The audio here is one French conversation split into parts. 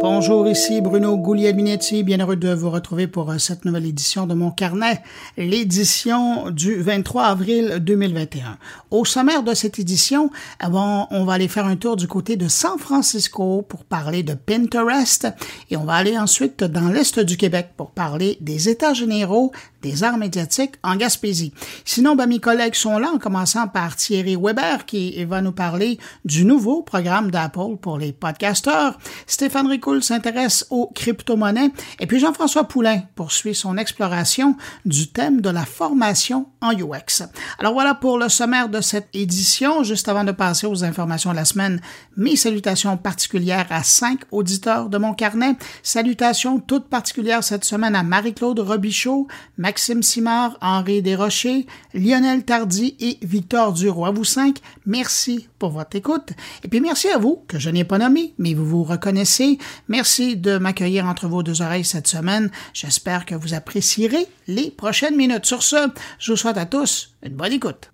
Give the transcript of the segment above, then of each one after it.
Bonjour, ici Bruno Guglielminetti, bien heureux de vous retrouver pour euh, cette nouvelle édition de mon carnet, l'édition du 23 avril 2021. Au sommaire de cette édition, avant, on va aller faire un tour du côté de San Francisco pour parler de Pinterest et on va aller ensuite dans l'est du Québec pour parler des États généraux des arts médiatiques en Gaspésie. Sinon, ben, mes collègues sont là, en commençant par Thierry Weber, qui va nous parler du nouveau programme d'Apple pour les podcasteurs. Stéphane S'intéresse aux crypto-monnaies. Et puis Jean-François Poulain poursuit son exploration du thème de la formation en UX. Alors voilà pour le sommaire de cette édition. Juste avant de passer aux informations de la semaine, mes salutations particulières à cinq auditeurs de mon carnet. Salutations toutes particulières cette semaine à Marie-Claude Robichaud, Maxime Simard, Henri Desrochers, Lionel Tardy et Victor Duro. À vous cinq, merci pour votre écoute. Et puis merci à vous, que je n'ai pas nommé, mais vous vous reconnaissez. Merci de m'accueillir entre vos deux oreilles cette semaine. J'espère que vous apprécierez les prochaines minutes. Sur ce, je vous souhaite à tous une bonne écoute.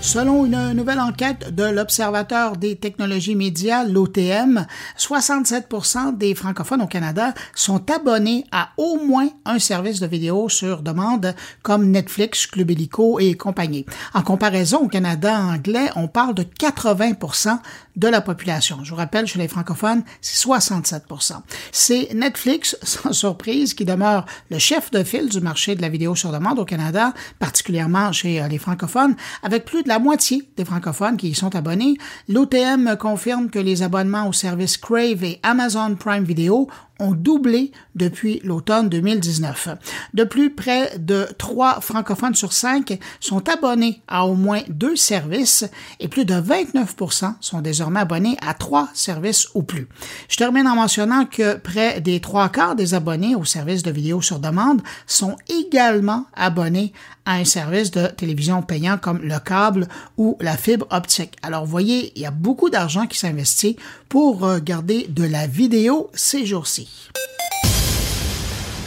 Selon une nouvelle enquête de l'Observateur des technologies médias, l'OTM, 67% des francophones au Canada sont abonnés à au moins un service de vidéo sur demande comme Netflix, Club Illico et compagnie. En comparaison au Canada anglais, on parle de 80 de la population. Je vous rappelle, chez les francophones, c'est 67 C'est Netflix, sans surprise, qui demeure le chef de file du marché de la vidéo sur demande au Canada, particulièrement chez euh, les francophones, avec plus de la moitié des francophones qui y sont abonnés. L'OTM confirme que les abonnements au service Crave et Amazon Prime Video ont doublé depuis l'automne 2019. De plus, près de 3 francophones sur 5 sont abonnés à au moins deux services et plus de 29% sont désormais abonnés à trois services ou plus. Je termine en mentionnant que près des trois quarts des abonnés aux services de vidéo sur demande sont également abonnés un service de télévision payant comme le câble ou la fibre optique. Alors, vous voyez, il y a beaucoup d'argent qui s'investit pour regarder de la vidéo ces jours-ci.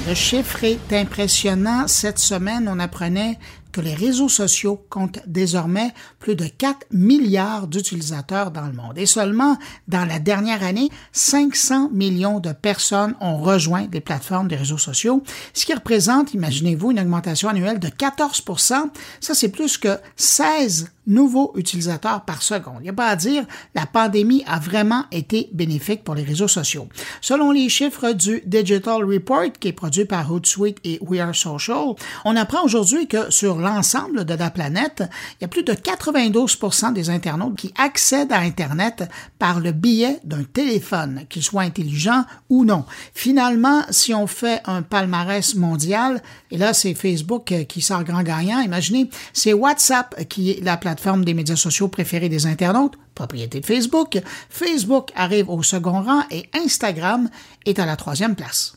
Le chiffre est impressionnant. Cette semaine, on apprenait que les réseaux sociaux comptent désormais plus de 4 milliards d'utilisateurs dans le monde. Et seulement dans la dernière année, 500 millions de personnes ont rejoint les plateformes des réseaux sociaux, ce qui représente, imaginez-vous, une augmentation annuelle de 14% Ça, c'est plus que 16 nouveaux utilisateurs par seconde. Il n'y a pas à dire, la pandémie a vraiment été bénéfique pour les réseaux sociaux. Selon les chiffres du Digital Report qui est produit par Hootsuite et We Are Social, on apprend aujourd'hui que sur l'ensemble de la planète, il y a plus de 92% des internautes qui accèdent à Internet par le biais d'un téléphone, qu'il soit intelligent ou non. Finalement, si on fait un palmarès mondial, et là c'est Facebook qui sort grand gagnant, imaginez, c'est WhatsApp qui est la plateforme des médias sociaux préférée des internautes, propriété de Facebook. Facebook arrive au second rang et Instagram est à la troisième place.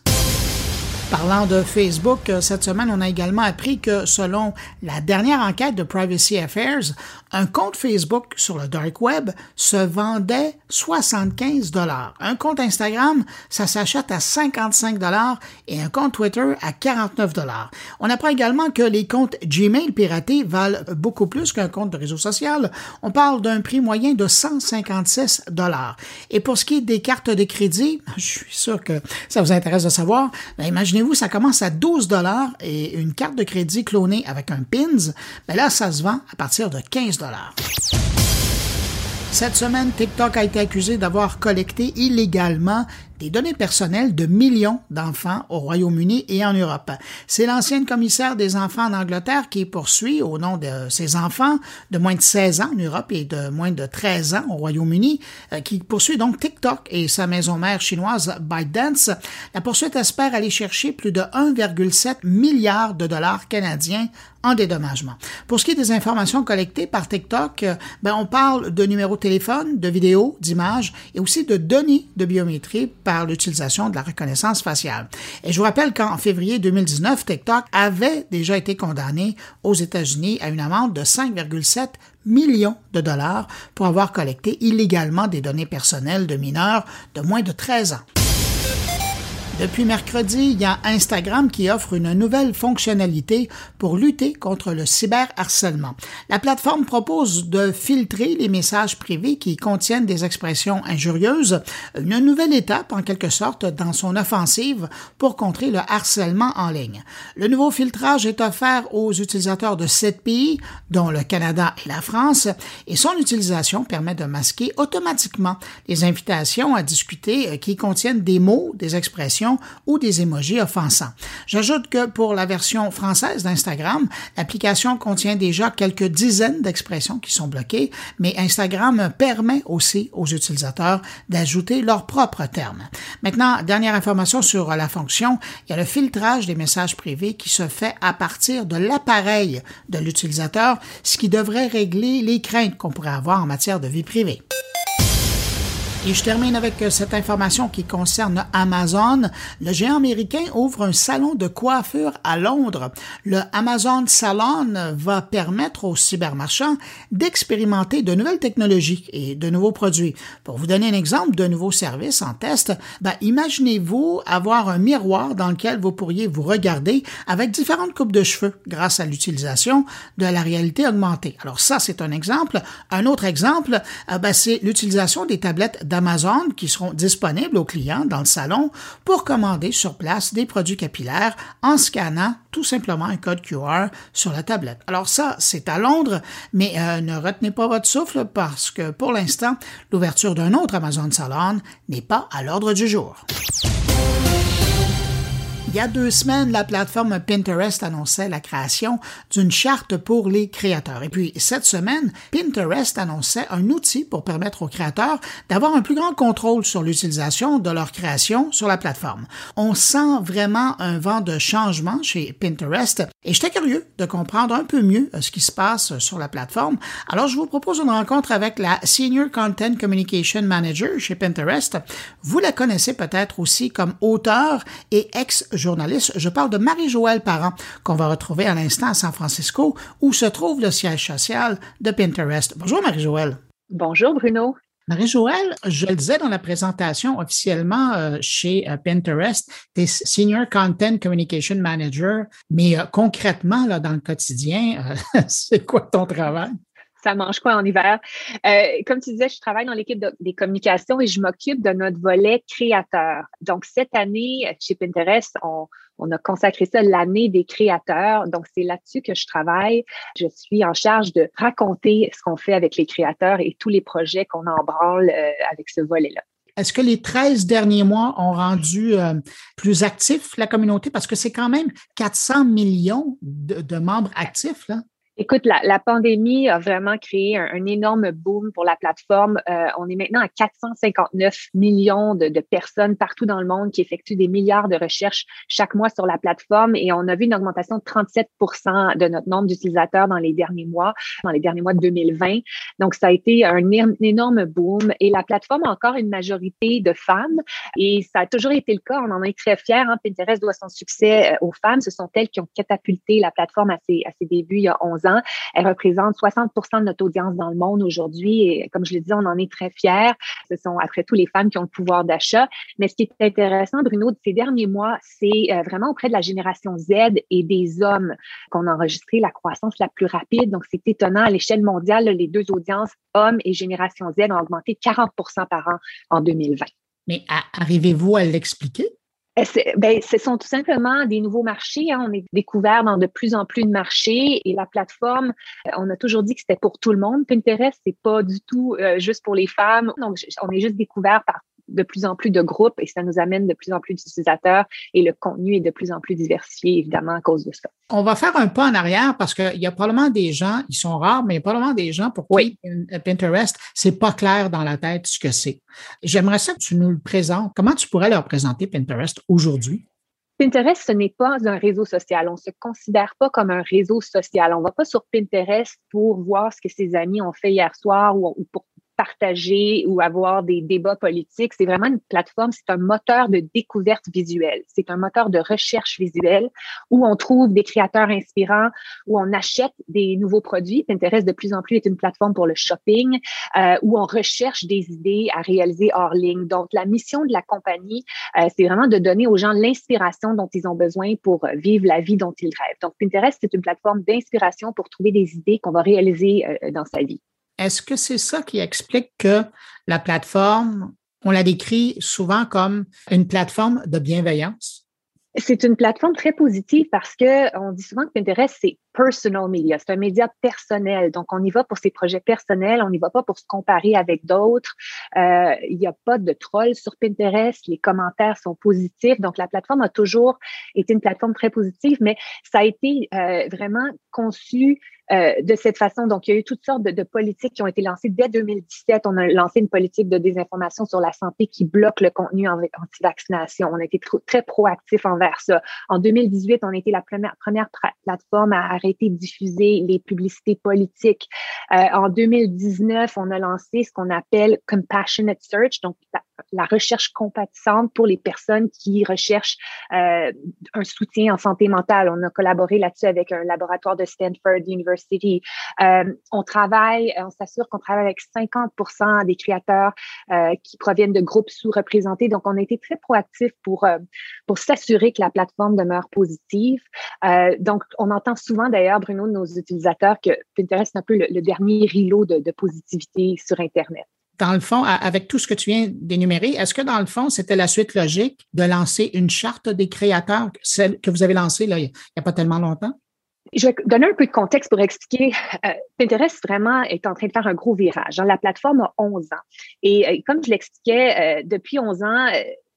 Parlant de Facebook, cette semaine, on a également appris que selon la dernière enquête de Privacy Affairs, un compte Facebook sur le dark web se vendait 75 dollars. Un compte Instagram, ça s'achète à 55 dollars et un compte Twitter à 49 dollars. On apprend également que les comptes Gmail piratés valent beaucoup plus qu'un compte de réseau social. On parle d'un prix moyen de 156 dollars. Et pour ce qui est des cartes de crédit, je suis sûr que ça vous intéresse de savoir, ben imaginez vous ça commence à 12 dollars et une carte de crédit clonée avec un PINS, ben là, ça se vend à partir de 15 dollars. Cette semaine, TikTok a été accusé d'avoir collecté illégalement des données personnelles de millions d'enfants au Royaume-Uni et en Europe. C'est l'ancienne commissaire des enfants en Angleterre qui poursuit au nom de ses enfants de moins de 16 ans en Europe et de moins de 13 ans au Royaume-Uni, euh, qui poursuit donc TikTok et sa maison mère chinoise ByteDance. La poursuite espère aller chercher plus de 1,7 milliard de dollars canadiens en dédommagement. Pour ce qui est des informations collectées par TikTok, euh, ben on parle de numéros de téléphone, de vidéos, d'images et aussi de données de biométrie par l'utilisation de la reconnaissance faciale. Et je vous rappelle qu'en février 2019, TikTok avait déjà été condamné aux États-Unis à une amende de 5,7 millions de dollars pour avoir collecté illégalement des données personnelles de mineurs de moins de 13 ans. Depuis mercredi, il y a Instagram qui offre une nouvelle fonctionnalité pour lutter contre le cyberharcèlement. La plateforme propose de filtrer les messages privés qui contiennent des expressions injurieuses, une nouvelle étape en quelque sorte dans son offensive pour contrer le harcèlement en ligne. Le nouveau filtrage est offert aux utilisateurs de sept pays, dont le Canada et la France, et son utilisation permet de masquer automatiquement les invitations à discuter qui contiennent des mots, des expressions ou des émojis offensants. J'ajoute que pour la version française d'Instagram, l'application contient déjà quelques dizaines d'expressions qui sont bloquées, mais Instagram permet aussi aux utilisateurs d'ajouter leurs propres termes. Maintenant, dernière information sur la fonction, il y a le filtrage des messages privés qui se fait à partir de l'appareil de l'utilisateur, ce qui devrait régler les craintes qu'on pourrait avoir en matière de vie privée. Et je termine avec euh, cette information qui concerne Amazon. Le géant américain ouvre un salon de coiffure à Londres. Le Amazon Salon va permettre aux cybermarchands d'expérimenter de nouvelles technologies et de nouveaux produits. Pour vous donner un exemple de nouveaux services en test, ben, imaginez-vous avoir un miroir dans lequel vous pourriez vous regarder avec différentes coupes de cheveux grâce à l'utilisation de la réalité augmentée. Alors ça, c'est un exemple. Un autre exemple, euh, ben, c'est l'utilisation des tablettes d'Amazon qui seront disponibles aux clients dans le salon pour commander sur place des produits capillaires en scannant tout simplement un code QR sur la tablette. Alors ça, c'est à Londres, mais euh, ne retenez pas votre souffle parce que pour l'instant, l'ouverture d'un autre Amazon Salon n'est pas à l'ordre du jour. Il y a deux semaines, la plateforme Pinterest annonçait la création d'une charte pour les créateurs. Et puis, cette semaine, Pinterest annonçait un outil pour permettre aux créateurs d'avoir un plus grand contrôle sur l'utilisation de leur création sur la plateforme. On sent vraiment un vent de changement chez Pinterest et j'étais curieux de comprendre un peu mieux ce qui se passe sur la plateforme. Alors, je vous propose une rencontre avec la Senior Content Communication Manager chez Pinterest. Vous la connaissez peut-être aussi comme auteur et ex journaliste. Je parle de Marie-Joëlle Parent, qu'on va retrouver à l'instant à San Francisco, où se trouve le siège social de Pinterest. Bonjour Marie-Joëlle. Bonjour Bruno. Marie-Joëlle, je le disais dans la présentation officiellement euh, chez euh, Pinterest, tu es Senior Content Communication Manager, mais euh, concrètement, là, dans le quotidien, c'est quoi ton travail? Ça mange quoi en hiver? Euh, comme tu disais, je travaille dans l'équipe des communications et je m'occupe de notre volet créateur. Donc, cette année, chez Pinterest, on, on a consacré ça l'année des créateurs. Donc, c'est là-dessus que je travaille. Je suis en charge de raconter ce qu'on fait avec les créateurs et tous les projets qu'on embranle euh, avec ce volet-là. Est-ce que les 13 derniers mois ont rendu euh, plus actif la communauté? Parce que c'est quand même 400 millions de, de membres actifs. Là. Écoute, la, la, pandémie a vraiment créé un, énorme boom pour la plateforme. Euh, on est maintenant à 459 millions de, de, personnes partout dans le monde qui effectuent des milliards de recherches chaque mois sur la plateforme et on a vu une augmentation de 37% de notre nombre d'utilisateurs dans les derniers mois, dans les derniers mois de 2020. Donc, ça a été un, énorme boom et la plateforme a encore une majorité de femmes et ça a toujours été le cas. On en est très fiers. Hein. Pinterest doit son succès euh, aux femmes. Ce sont elles qui ont catapulté la plateforme à ses, à ses débuts il y a 11 elle représente 60% de notre audience dans le monde aujourd'hui. Et comme je l'ai dit, on en est très fiers. Ce sont après tout les femmes qui ont le pouvoir d'achat. Mais ce qui est intéressant, Bruno, de ces derniers mois, c'est euh, vraiment auprès de la génération Z et des hommes qu'on a enregistré la croissance la plus rapide. Donc, c'est étonnant. À l'échelle mondiale, les deux audiences, hommes et génération Z, ont augmenté 40% par an en 2020. Mais arrivez-vous à l'expliquer? Euh, ben, ce sont tout simplement des nouveaux marchés. Hein. On est découvert dans de plus en plus de marchés et la plateforme, euh, on a toujours dit que c'était pour tout le monde. Pinterest, c'est pas du tout euh, juste pour les femmes. Donc, on est juste découvert par de plus en plus de groupes et ça nous amène de plus en plus d'utilisateurs et le contenu est de plus en plus diversifié, évidemment, à cause de ça. On va faire un pas en arrière parce qu'il y a probablement des gens, ils sont rares, mais il y a probablement des gens pour qui Pinterest, c'est pas clair dans la tête ce que c'est. J'aimerais ça que tu nous le présentes. Comment tu pourrais leur présenter Pinterest aujourd'hui? Pinterest, ce n'est pas un réseau social. On ne se considère pas comme un réseau social. On ne va pas sur Pinterest pour voir ce que ses amis ont fait hier soir ou, pour partager ou avoir des débats politiques. C'est vraiment une plateforme, c'est un moteur de découverte visuelle. C'est un moteur de recherche visuelle où on trouve des créateurs inspirants, où on achète des nouveaux produits. Pinterest de plus en plus est une plateforme pour le shopping, euh, où on recherche des idées à réaliser hors ligne. Donc, la mission de la compagnie, euh, c'est vraiment de donner aux gens l'inspiration dont ils ont besoin pour vivre la vie dont ils rêvent. Donc, Pinterest, c'est une plateforme d'inspiration pour trouver des idées qu'on va réaliser euh, dans sa vie. Est-ce que c'est ça qui explique que la plateforme, on la décrit souvent comme une plateforme de bienveillance? C'est une plateforme très positive parce que on dit souvent que Pinterest, c'est personal media. C'est un média personnel. Donc, on y va pour ses projets personnels. On n'y va pas pour se comparer avec d'autres. Euh, il n'y a pas de trolls sur Pinterest. Les commentaires sont positifs. Donc, la plateforme a toujours été une plateforme très positive, mais ça a été euh, vraiment conçu euh, de cette façon. Donc, il y a eu toutes sortes de, politiques qui ont été lancées. Dès 2017, on a lancé une politique de désinformation sur la santé qui bloque le contenu anti-vaccination. On a été très proactif envers ça. En 2018, on a été la première, plateforme à de diffuser les publicités politiques. Euh, en 2019, on a lancé ce qu'on appelle Compassionate Search, donc la recherche compatissante pour les personnes qui recherchent euh, un soutien en santé mentale. On a collaboré là-dessus avec un laboratoire de Stanford University. Euh, on travaille, on s'assure qu'on travaille avec 50% des créateurs euh, qui proviennent de groupes sous-représentés. Donc, on a été très proactif pour, pour s'assurer que la plateforme demeure positive. donc, on entend souvent d'ailleurs, Bruno, de nos utilisateurs, que Pinterest est un peu le, dernier îlot de positivité sur Internet dans le fond, avec tout ce que tu viens d'énumérer, est-ce que dans le fond, c'était la suite logique de lancer une charte des créateurs, celle que vous avez lancée là, il n'y a pas tellement longtemps? Je vais donner un peu de contexte pour expliquer. Euh, Pinterest vraiment est en train de faire un gros virage. La plateforme a 11 ans. Et euh, comme je l'expliquais, euh, depuis 11 ans,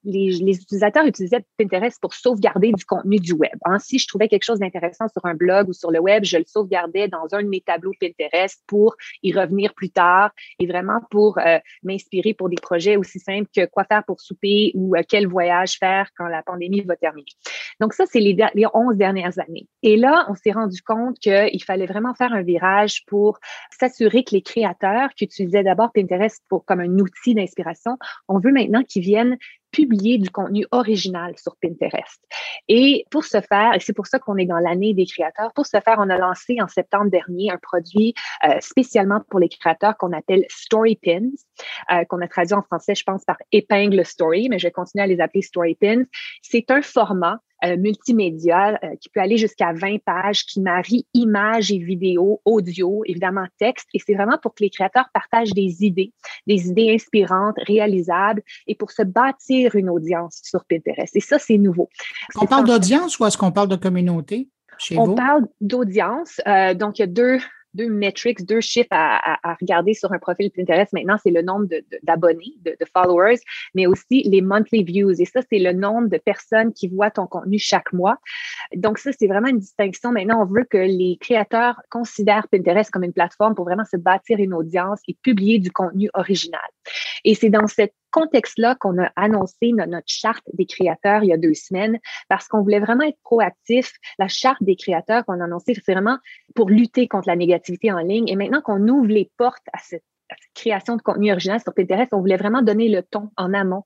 les, utilisateurs utilisaient Pinterest pour sauvegarder du contenu du web. Hein, si je trouvais quelque chose d'intéressant sur un blog ou sur le web, je le sauvegardais dans un de mes tableaux Pinterest pour y revenir plus tard et vraiment pour euh, m'inspirer pour des projets aussi simples que quoi faire pour souper ou euh, quel voyage faire quand la pandémie va terminer. Donc ça, c'est les, les 11 dernières années. Et là, on s'est rendu compte qu'il fallait vraiment faire un virage pour s'assurer que les créateurs qui utilisaient d'abord Pinterest pour, comme un outil d'inspiration, on veut maintenant qu'ils viennent publier du contenu original sur Pinterest. Et pour ce faire, et c'est pour ça qu'on est dans l'année des créateurs, pour ce faire, on a lancé en septembre dernier un produit euh, spécialement pour les créateurs qu'on appelle Story Pins, euh, qu'on a traduit en français, je pense, par épingle story, mais je vais continuer à les appeler Story Pins. C'est un format euh, multimédia euh, qui peut aller jusqu'à 20 pages, qui marie images et vidéos, audio, évidemment texte. Et c'est vraiment pour que les créateurs partagent des idées, des idées inspirantes, réalisables, et pour se bâtir une audience sur Pinterest. Et ça, c'est nouveau. On parle d'audience ou est-ce qu'on parle de communauté? Chez on parle d'audience. Euh, donc, il y a deux, deux metrics, deux chiffres à, regarder sur un profil Pinterest maintenant, c'est le nombre d'abonnés, de, de, followers, mais aussi les monthly views. Et ça, c'est le nombre de personnes qui voient ton contenu chaque mois. Donc ça, c'est vraiment une distinction. Maintenant, on veut que les créateurs considèrent Pinterest comme une plateforme pour vraiment se bâtir une audience et publier du contenu original. Et c'est dans cette contexte-là qu'on a annoncé notre, charte des créateurs il y a deux semaines parce qu'on voulait vraiment être proactif. La charte des créateurs qu'on a annoncée, c'est vraiment pour lutter contre la négativité en ligne. Et maintenant qu'on ouvre les portes à cette création de contenu original sur Pinterest, on voulait vraiment donner le ton en amont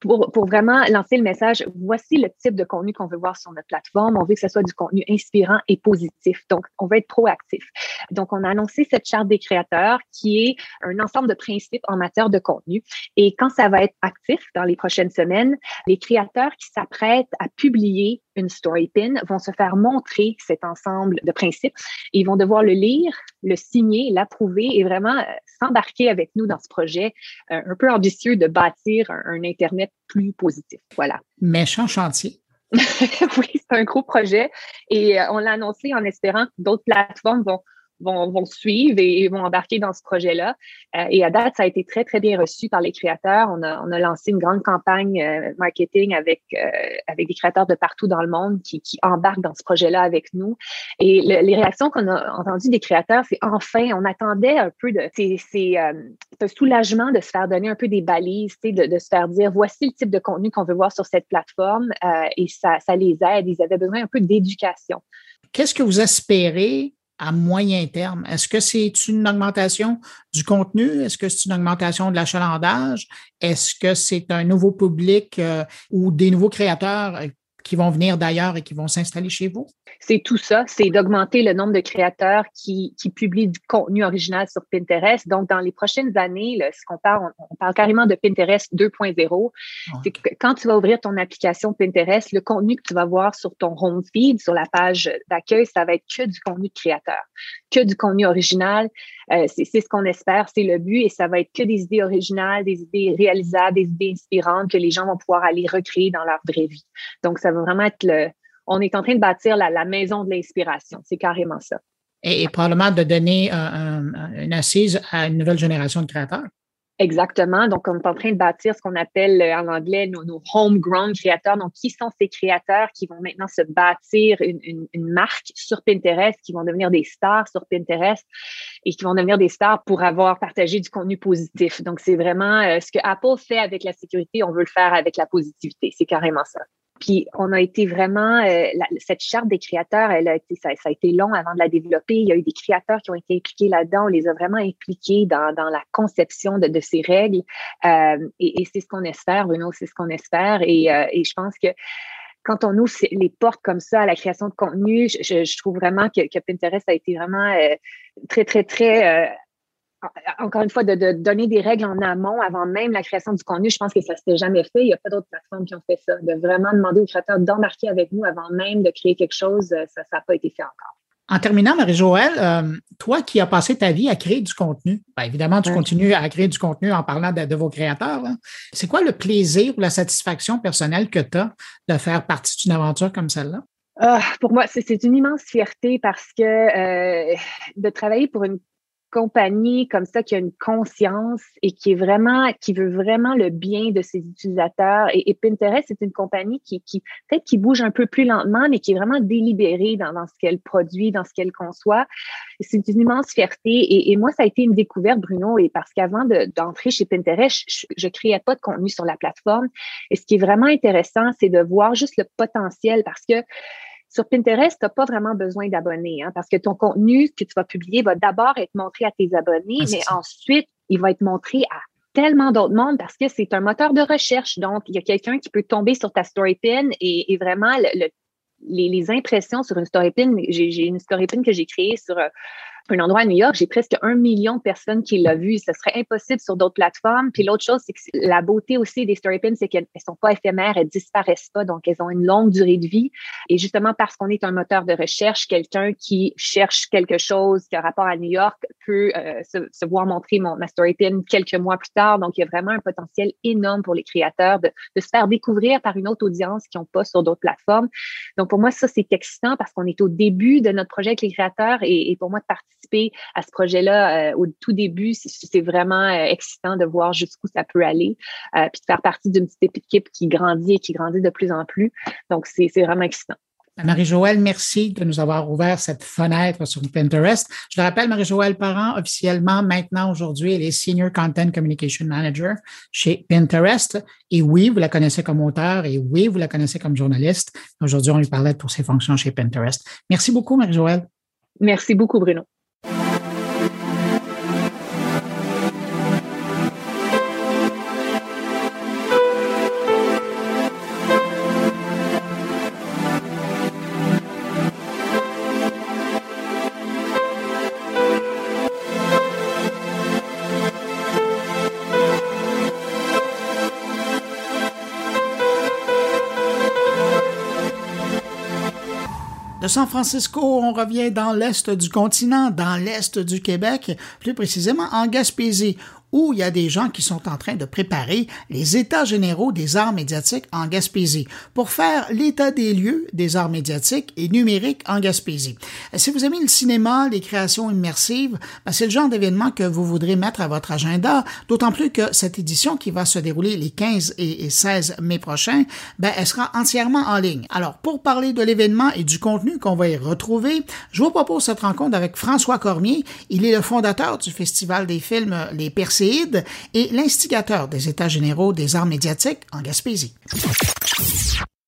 pour, vraiment lancer le message, voici le type de contenu qu'on veut voir sur notre plateforme. On veut que ce soit du contenu inspirant et positif. Donc, on veut être proactif. Donc, on a annoncé cette charte des créateurs qui est un ensemble de principes en matière de contenu. Et quand ça va être actif dans les prochaines semaines, les créateurs qui s'apprêtent à publier une story pin vont se faire montrer cet ensemble de principes. Ils vont devoir le lire, le signer, l'approuver et vraiment euh, s'embarquer avec nous dans ce projet euh, un peu ambitieux de bâtir un, Internet plus positif. Voilà. Méchant chantier. oui, c'est un gros projet et euh, on l'a annoncé en espérant que d'autres plateformes vont vont, suivre et, vont embarquer dans ce projet-là. Euh, et à date, ça a été très, très bien reçu par les créateurs. On a, on a lancé une grande campagne euh, marketing avec, euh, avec des créateurs de partout dans le monde qui, qui embarquent dans ce projet-là avec nous. Et les réactions qu'on a entendues des créateurs, c'est enfin, on attendait un peu de... C'est un soulagement de se faire donner un peu des balises, de, de se faire dire, voici le type de contenu qu'on veut voir sur cette plateforme. et ça, ça les aide. Ils avaient besoin un peu d'éducation. Qu'est-ce que vous espérez à moyen terme? Est-ce que c'est une augmentation du contenu? Est-ce que c'est une augmentation de l'achalandage? Est-ce que c'est un nouveau public euh, ou des nouveaux créateurs qui vont venir d'ailleurs et qui vont s'installer chez vous? C'est tout ça, c'est d'augmenter le nombre de créateurs qui, qui, publient du contenu original sur Pinterest. Donc, dans les prochaines années, ce qu'on parle, on, parle carrément de Pinterest 2.0. C'est que quand tu vas ouvrir ton application Pinterest, le contenu que tu vas voir sur ton home feed, sur la page d'accueil, ça va être que du contenu de créateur, que du contenu original. Euh, c'est ce qu'on espère, c'est le but et ça va être que des idées originales, des idées réalisables, des idées inspirantes que les gens vont pouvoir aller recréer dans leur vraie vie. Donc, ça va vraiment être le, on est en train de bâtir la, maison de l'inspiration. C'est carrément ça. Et, probablement de donner une assise à une nouvelle génération de créateurs. Exactement. Donc, on est en train de bâtir ce qu'on appelle euh, en anglais nos, homegrown créateurs. Donc, qui sont ces créateurs qui vont maintenant se bâtir une, marque sur Pinterest, qui vont devenir des stars sur Pinterest et qui vont devenir des stars pour avoir partagé du contenu positif. Donc, c'est vraiment euh, ce que Apple fait avec la sécurité, on veut le faire avec la positivité. C'est carrément ça. Puis on a été vraiment euh, cette charte des créateurs, elle a été ça, a été long avant de la développer. Il y a eu des créateurs qui ont été impliqués là-dedans. On les a vraiment impliqués dans, dans la conception de, de ces règles. Euh, et, et c'est ce qu'on espère, Bruno, c'est ce qu'on espère. Et, euh, et je pense que quand on ouvre les portes comme ça à la création de contenu, je, je trouve vraiment que, que, Pinterest a été vraiment euh, très, très, très encore une fois, de, donner des règles en amont avant même la création du contenu, je pense que ça ne s'était jamais fait. Il n'y a pas d'autres plateformes qui ont fait ça. De vraiment demander aux créateurs d'embarquer avec nous avant même de créer quelque chose, euh, ça n'a pas été fait encore. En terminant, Marie-Joëlle, euh, toi qui as passé ta vie à créer du contenu, ben, évidemment, tu continues à créer du contenu en parlant de, vos créateurs. C'est quoi le plaisir ou la satisfaction personnelle que tu as de faire partie d'une aventure comme celle-là? Ah, pour moi, c'est une immense fierté parce que euh, de travailler pour une compagnie comme ça qui a une conscience et qui est vraiment, qui veut vraiment le bien de ses utilisateurs. Et, Pinterest, c'est une compagnie qui, qui peut-être qui bouge un peu plus lentement, mais qui est vraiment délibérée dans, dans ce qu'elle produit, dans ce qu'elle conçoit. C'est une immense fierté. Et, et, moi, ça a été une découverte, Bruno, et parce qu'avant d'entrer chez Pinterest, je, je créais pas de contenu sur la plateforme. Et ce qui est vraiment intéressant, c'est de voir juste le potentiel parce que sur Pinterest, tu n'as pas vraiment besoin d'abonnés hein, parce que ton contenu que tu vas publier va d'abord être montré à tes abonnés, ah, mais ensuite, il va être montré à tellement d'autres mondes parce que c'est un moteur de recherche. Donc, il y a quelqu'un qui peut tomber sur ta story pin et, vraiment les, les, impressions sur une story pin. J'ai une story pin que j'ai créée sur euh, un endroit à New York, j'ai presque un million de personnes qui l'ont vu. Ce serait impossible sur d'autres plateformes. Puis l'autre chose, c'est que la beauté aussi des story pins, c'est qu'elles sont pas éphémères, elles disparaissent pas, donc elles ont une longue durée de vie. Et justement parce qu'on est un moteur de recherche, quelqu'un qui cherche quelque chose qui a rapport à New York peut euh, se, voir montrer mon, ma story pin quelques mois plus tard. Donc il y a vraiment un potentiel énorme pour les créateurs de, se faire découvrir par une autre audience qui n'ont pas sur d'autres plateformes. Donc pour moi, ça c'est excitant parce qu'on est au début de notre projet avec les créateurs et, et pour moi de partir à ce projet-là euh, au tout début, c'est vraiment euh, excitant de voir jusqu'où ça peut aller, euh, puis de faire partie d'une petite équipe qui grandit et qui grandit de plus en plus. Donc, c'est vraiment excitant. Marie-Joëlle, merci de nous avoir ouvert cette fenêtre sur Pinterest. Je le rappelle, Marie-Joëlle Parent, officiellement, maintenant, aujourd'hui, elle est Senior Content Communication Manager chez Pinterest. Et oui, vous la connaissez comme auteur et oui, vous la connaissez comme journaliste. Aujourd'hui, on lui parlait pour ses fonctions chez Pinterest. Merci beaucoup, Marie-Joëlle. Merci beaucoup, Bruno. De San Francisco, on revient dans l'est du continent, dans l'est du Québec, plus précisément en Gaspésie, où il y a des gens qui sont en train de préparer les états généraux des arts médiatiques en Gaspésie pour faire l'état des lieux des arts médiatiques et numériques en Gaspésie. Si vous aimez le cinéma, les créations immersives, ben, c'est le genre d'événement que vous voudrez mettre à votre agenda, d'autant plus que cette édition qui va se dérouler les 15 et 16 mai prochains, ben, elle sera entièrement en ligne. Alors, pour parler de l'événement et du contenu qu'on va y retrouver, je vous propose cette rencontre avec François Cormier. Il est le fondateur du Festival des films Les Percés et l'instigateur des États généraux des arts médiatiques en Gaspésie.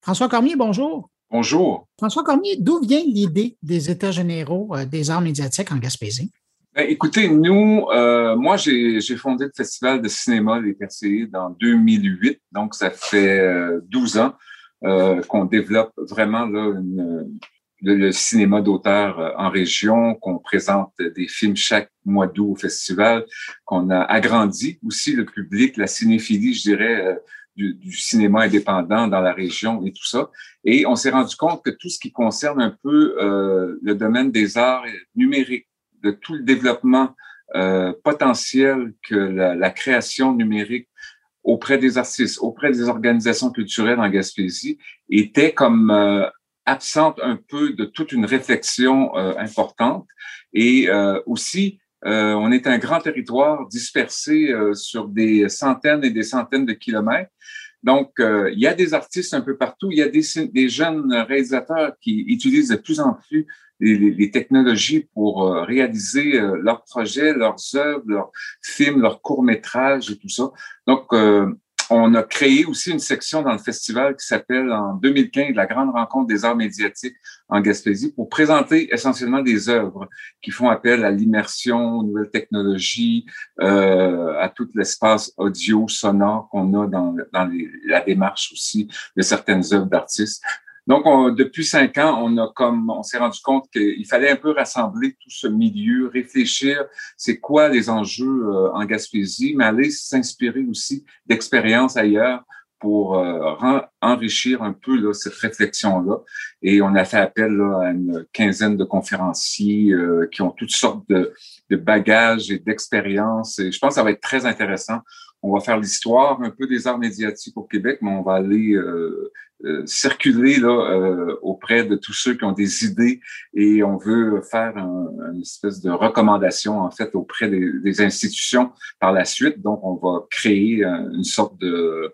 François Cormier, bonjour. Bonjour. François Cormier, d'où vient l'idée des États généraux des arts médiatiques en Gaspésie? Ben, écoutez, nous, euh, moi, j'ai fondé le Festival de cinéma Les Percés dans 2008, donc ça fait 12 euh, ans euh, qu'on développe vraiment là, le, cinéma d'auteur euh, en région, qu'on présente des films chaque mois d'août au festival, qu'on a agrandi aussi le public, la cinéphilie, je dirais, du, du, cinéma indépendant dans la région et tout ça. Et on s'est rendu compte que tout ce qui concerne un peu le domaine des arts numériques, de tout le développement euh, potentiel que la, création numérique auprès des artistes, auprès des organisations culturelles en Gaspésie était comme euh, absente un peu de toute une réflexion euh, importante. Et aussi, on est un grand territoire dispersé sur des centaines et des centaines de kilomètres. Donc, il y a des artistes un peu partout. Il y a des, jeunes réalisateurs qui utilisent de plus en plus les, technologies pour euh, réaliser euh, leurs projets, leurs œuvres, leurs films, leurs courts-métrages et tout ça. Donc, euh, on a créé aussi une section dans le festival qui s'appelle en 2015 la grande rencontre des arts médiatiques en Gaspésie pour présenter essentiellement des œuvres qui font appel à l'immersion, aux nouvelles technologies, euh, à tout l'espace audio, sonore qu'on a dans, dans la démarche aussi de certaines œuvres d'artistes. Donc, depuis cinq ans, on a comme, on s'est rendu compte qu'il fallait un peu rassembler tout ce milieu, réfléchir, c'est quoi les enjeux euh, en Gaspésie, mais aller s'inspirer aussi d'expériences ailleurs pour euh, enrichir un peu cette réflexion-là. Et on a fait appel à une quinzaine de conférenciers euh, qui ont toutes sortes de, de bagages et d'expériences. Et je pense que ça va être très intéressant. On va faire l'histoire un peu des arts médiatiques au Québec, mais on va aller euh, euh, circuler là, euh, auprès de tous ceux qui ont des idées et on veut faire un, une espèce de recommandation en fait auprès des, institutions par la suite. Donc, on va créer une sorte de,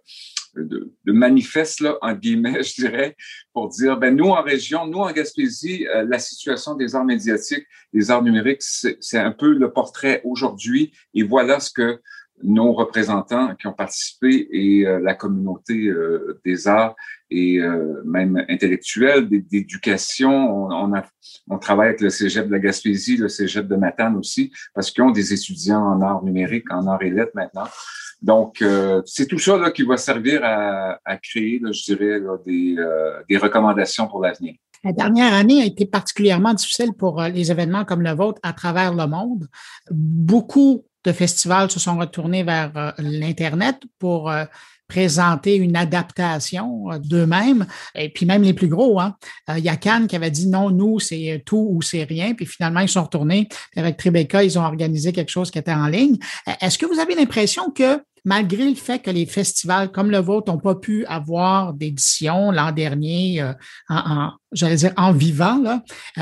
de, de, manifeste là, en guillemets, je dirais, pour dire ben nous en région, nous en Gaspésie, euh, la situation des arts médiatiques, des arts numériques, c'est un peu le portrait aujourd'hui et voilà ce que nos représentants qui ont participé et euh, la communauté euh, des arts et euh, même intellectuelle, d'éducation. On, on, on travaille avec le Cégep de la Gaspésie, le Cégep de Matane aussi, parce qu'ils ont des étudiants en arts numériques, en arts et maintenant. Donc, c'est tout ça là, qui va servir à, à créer, là, je dirais, là, des, des recommandations pour l'avenir. La dernière année a été particulièrement difficile pour les événements comme le vôtre à travers le monde. Beaucoup de festivals se sont retournés vers euh, l'Internet pour euh, présenter une adaptation euh, d'eux-mêmes, et puis même les plus gros. Hein. Il y a Cannes qui avait dit non, nous, c'est tout ou c'est rien, puis finalement, ils sont retournés. Avec Tribeca, ils ont organisé quelque chose qui était en ligne. Est-ce que vous avez l'impression que malgré le fait que les festivals comme le vôtre n'ont pas pu avoir d'édition l'an dernier, euh, en, j'allais dire en vivant, euh,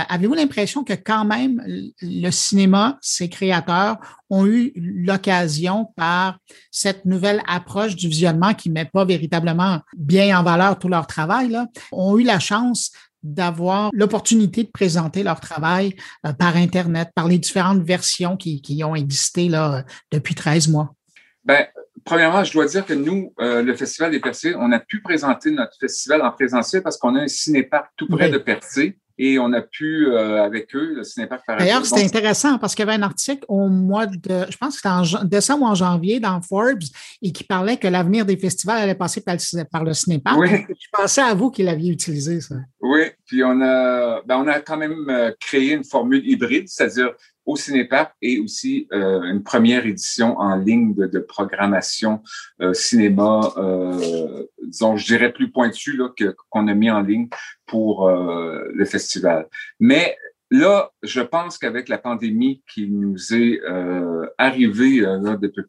avez-vous l'impression que quand même le cinéma, ses créateurs ont eu l'occasion par cette nouvelle approche du visionnement qui met pas véritablement bien en valeur tout leur travail, là, ont eu la chance d'avoir l'opportunité de présenter leur travail euh, par Internet, par les différentes versions qui, qui ont existé là, depuis 13 mois? Ben, premièrement, je dois dire que nous, euh, le Festival des Percés, on a pu présenter notre festival en présentiel parce qu'on a un cinéparc tout près de Percé et on a pu, euh, avec eux, le cinéparc par D'ailleurs, c'était intéressant parce qu'il y avait un article au mois de, je pense que c'était en décembre ou en janvier dans Forbes et qui parlait que l'avenir des festivals allait passer par le, par le cinéparc. Oui. Je pensais à vous qui l'aviez utilisé, ça. Oui, puis on a, ben, on a quand même euh, créé une formule hybride, c'est-à-dire au Cinéparc et aussi euh, une première édition en ligne de, programmation euh, cinéma, euh, disons, je dirais plus pointu là, que, qu'on a mis en ligne pour euh, le festival. Mais là, je pense qu'avec la pandémie qui nous est arrivée là, depuis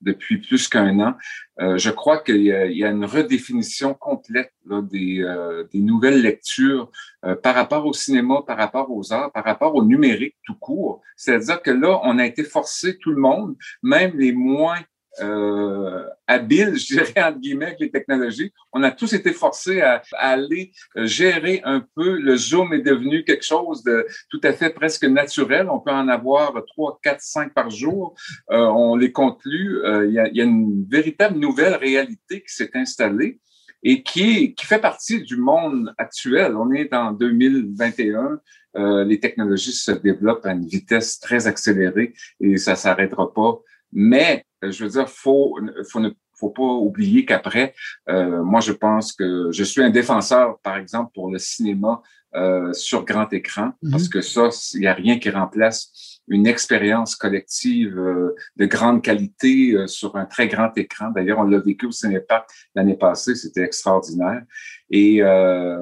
depuis plus qu'un an. Euh, je crois qu'il y, a une redéfinition complète des, euh, des, nouvelles lectures euh, par rapport au cinéma, par rapport aux arts, par rapport au numérique tout court. C'est-à-dire que là, on a été forcé, tout le monde, même les moins euh, habile, je dirais, entre guillemets, avec les technologies. On a tous été forcés à, aller gérer un peu. Le Zoom est devenu quelque chose de tout à fait presque naturel. On peut en avoir trois, quatre, cinq par jour. Euh, on les plus. Euh, il y, a, y, a, une véritable nouvelle réalité qui s'est installée. et qui, qui fait partie du monde actuel. On est en 2021. Euh, les technologies se développent à une vitesse très accélérée et ça s'arrêtera pas. Mais, je veux dire, faut, faut ne faut pas oublier qu'après, euh, moi, je pense que je suis un défenseur, par exemple, pour le cinéma euh, sur grand écran, mm-hmm. parce que ça, il n'y a rien qui remplace une expérience collective euh, de grande qualité euh, sur un très grand écran. D'ailleurs, on l'a vécu au Cinépark l'année passée, c'était extraordinaire. Et euh,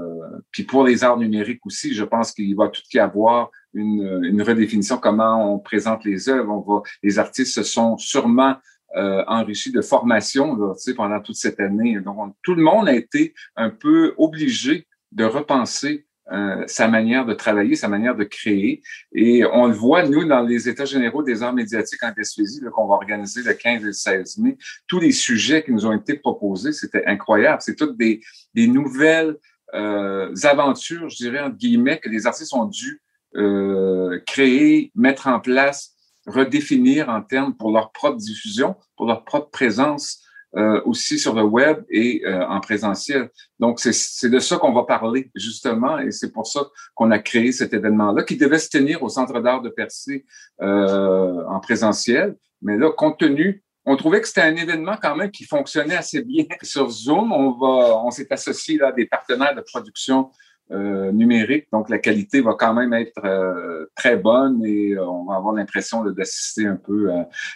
puis pour les arts numériques aussi, je pense qu'il va tout y avoir une, une, redéfinition comment on présente les œuvres. On va, les artistes se sont sûrement euh, enrichis de formation là, tu sais, pendant toute cette année. Donc, tout le monde a été un peu obligé de repenser euh, sa manière de travailler, sa manière de créer. Et on le voit, nous, dans les États généraux des arts médiatiques en Gaspésie, qu'on va organiser le 15 et le 16 mai, tous les sujets qui nous ont été proposés, c'était incroyable. C'est toutes des, des nouvelles euh, aventures, je dirais, entre guillemets, que les artistes ont dû euh, créer, mettre en place, redéfinir en termes pour leur propre diffusion, pour leur propre présence euh, aussi sur le web et euh, en présentiel. Donc, c'est de ça qu'on va parler, justement, et c'est pour ça qu'on a créé cet événement-là, qui devait se tenir au Centre d'art de Percé euh, en présentiel. Mais là, compte tenu, on trouvait que c'était un événement quand même qui fonctionnait assez bien sur Zoom. On va, on s'est associé là, à des partenaires de production euh, numérique. Donc, la qualité va quand même être euh, très bonne et euh, on va avoir l'impression d'assister un peu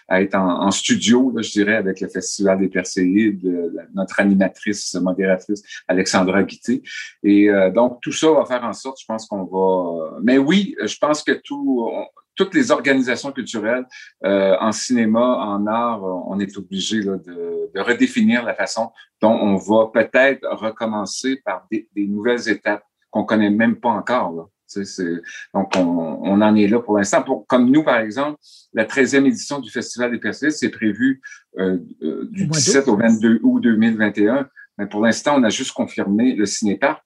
à, être en, studio, je dirais, avec le Festival des Perséides, notre animatrice, modératrice, Alexandra Guité. Et donc, tout ça va faire en sorte, je pense qu'on va... Mais oui, je pense que tout... toutes les organisations culturelles en cinéma, en art, on est obligé de, de, redéfinir la façon dont on va peut-être recommencer par des, des nouvelles étapes qu'on connaît même pas encore. Là. Donc, on, on, en est là pour l'instant. Comme nous, par exemple, la 13e édition du Festival des Perséides, c'est prévu euh, euh du 17 au 22 août 2021. Mais pour l'instant, on a juste confirmé le cinéparc.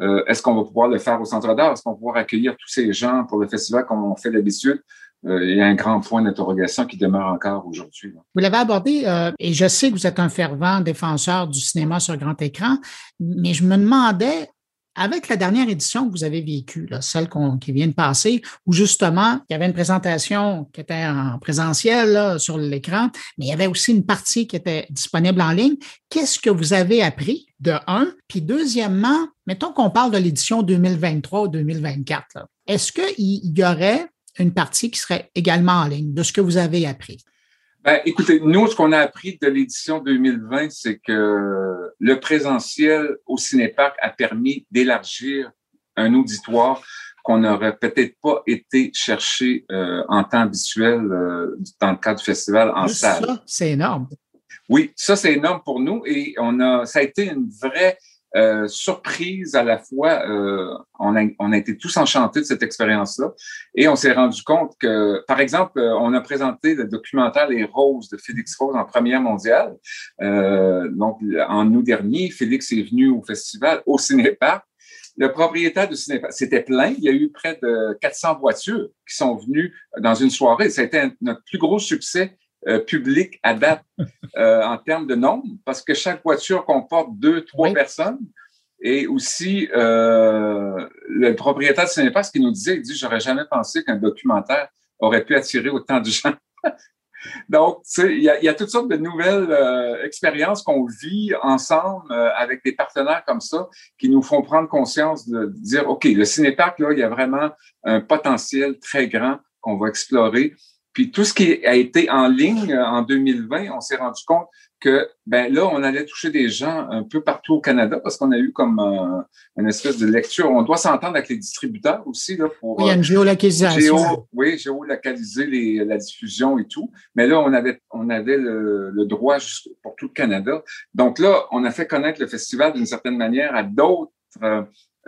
Euh, Est-ce qu'on va pouvoir le faire au Centre d'art? Est-ce qu'on va pouvoir accueillir tous ces gens pour le festival comme on fait d'habitude? Euh, il y a un grand point d'interrogation qui demeure encore aujourd'hui. Vous l'avez abordé, euh, et je sais que vous êtes un fervent défenseur du cinéma sur grand écran, mais je me demandais, avec la dernière édition que vous avez vécue, celle qui vient de passer, où justement, il y avait une présentation qui était en présentiel sur l'écran, mais il y avait aussi une partie qui était disponible en ligne. Qu'est-ce que vous avez appris de un? Puis deuxièmement, mettons qu'on parle de l'édition 2023 ou 2024. Est-ce qu'il y aurait une partie qui serait également en ligne de ce que vous avez appris? Ben, écoutez, nous, ce qu'on a appris de l'édition 2020, c'est que le présentiel au Cinéparc a permis d'élargir un auditoire qu'on n'aurait peut-être pas été chercher euh, en temps habituel euh, dans le cadre du festival en salle. Ça, c'est énorme. Oui, ça c'est énorme pour nous et on a, ça a été une vraie euh, surprise à la fois. Euh, on, a, été tous enchantés de cette expérience-là et on s'est rendu compte que, par exemple, euh, on a présenté le documentaire Les Roses de Félix Rose en première mondiale. donc, en août dernier, Félix est venu au festival au Cinéparc. Le propriétaire du cinéparc, c'était plein. Il y a eu près de 400 voitures qui sont venues dans une soirée. Ça a été notre plus gros succès euh, public à date euh, en termes de nombre, parce que chaque voiture comporte deux, trois personnes. Et aussi, euh, le propriétaire de cinéma, ce qu'il nous disait, il dit, j'aurais jamais pensé qu'un documentaire aurait pu attirer autant de gens. Donc, il y a, y a, toutes sortes de nouvelles euh, expériences qu'on vit ensemble avec des partenaires comme ça qui nous font prendre conscience de, dire, OK, le cinéparc, là, il y a vraiment un potentiel très grand qu'on va explorer. Puis tout ce qui a été en ligne euh, en 2020, on s'est rendu compte que ben là, on allait toucher des gens un peu partout au Canada parce qu'on a eu comme euh, une espèce de lecture. On doit s'entendre avec les distributeurs aussi là pour. il y a une euh, géolocalisation. oui, géolocaliser les, la diffusion et tout. Mais là, on avait on avait le, le droit pour tout le Canada. Donc là, on a fait connaître le festival d'une certaine manière à d'autres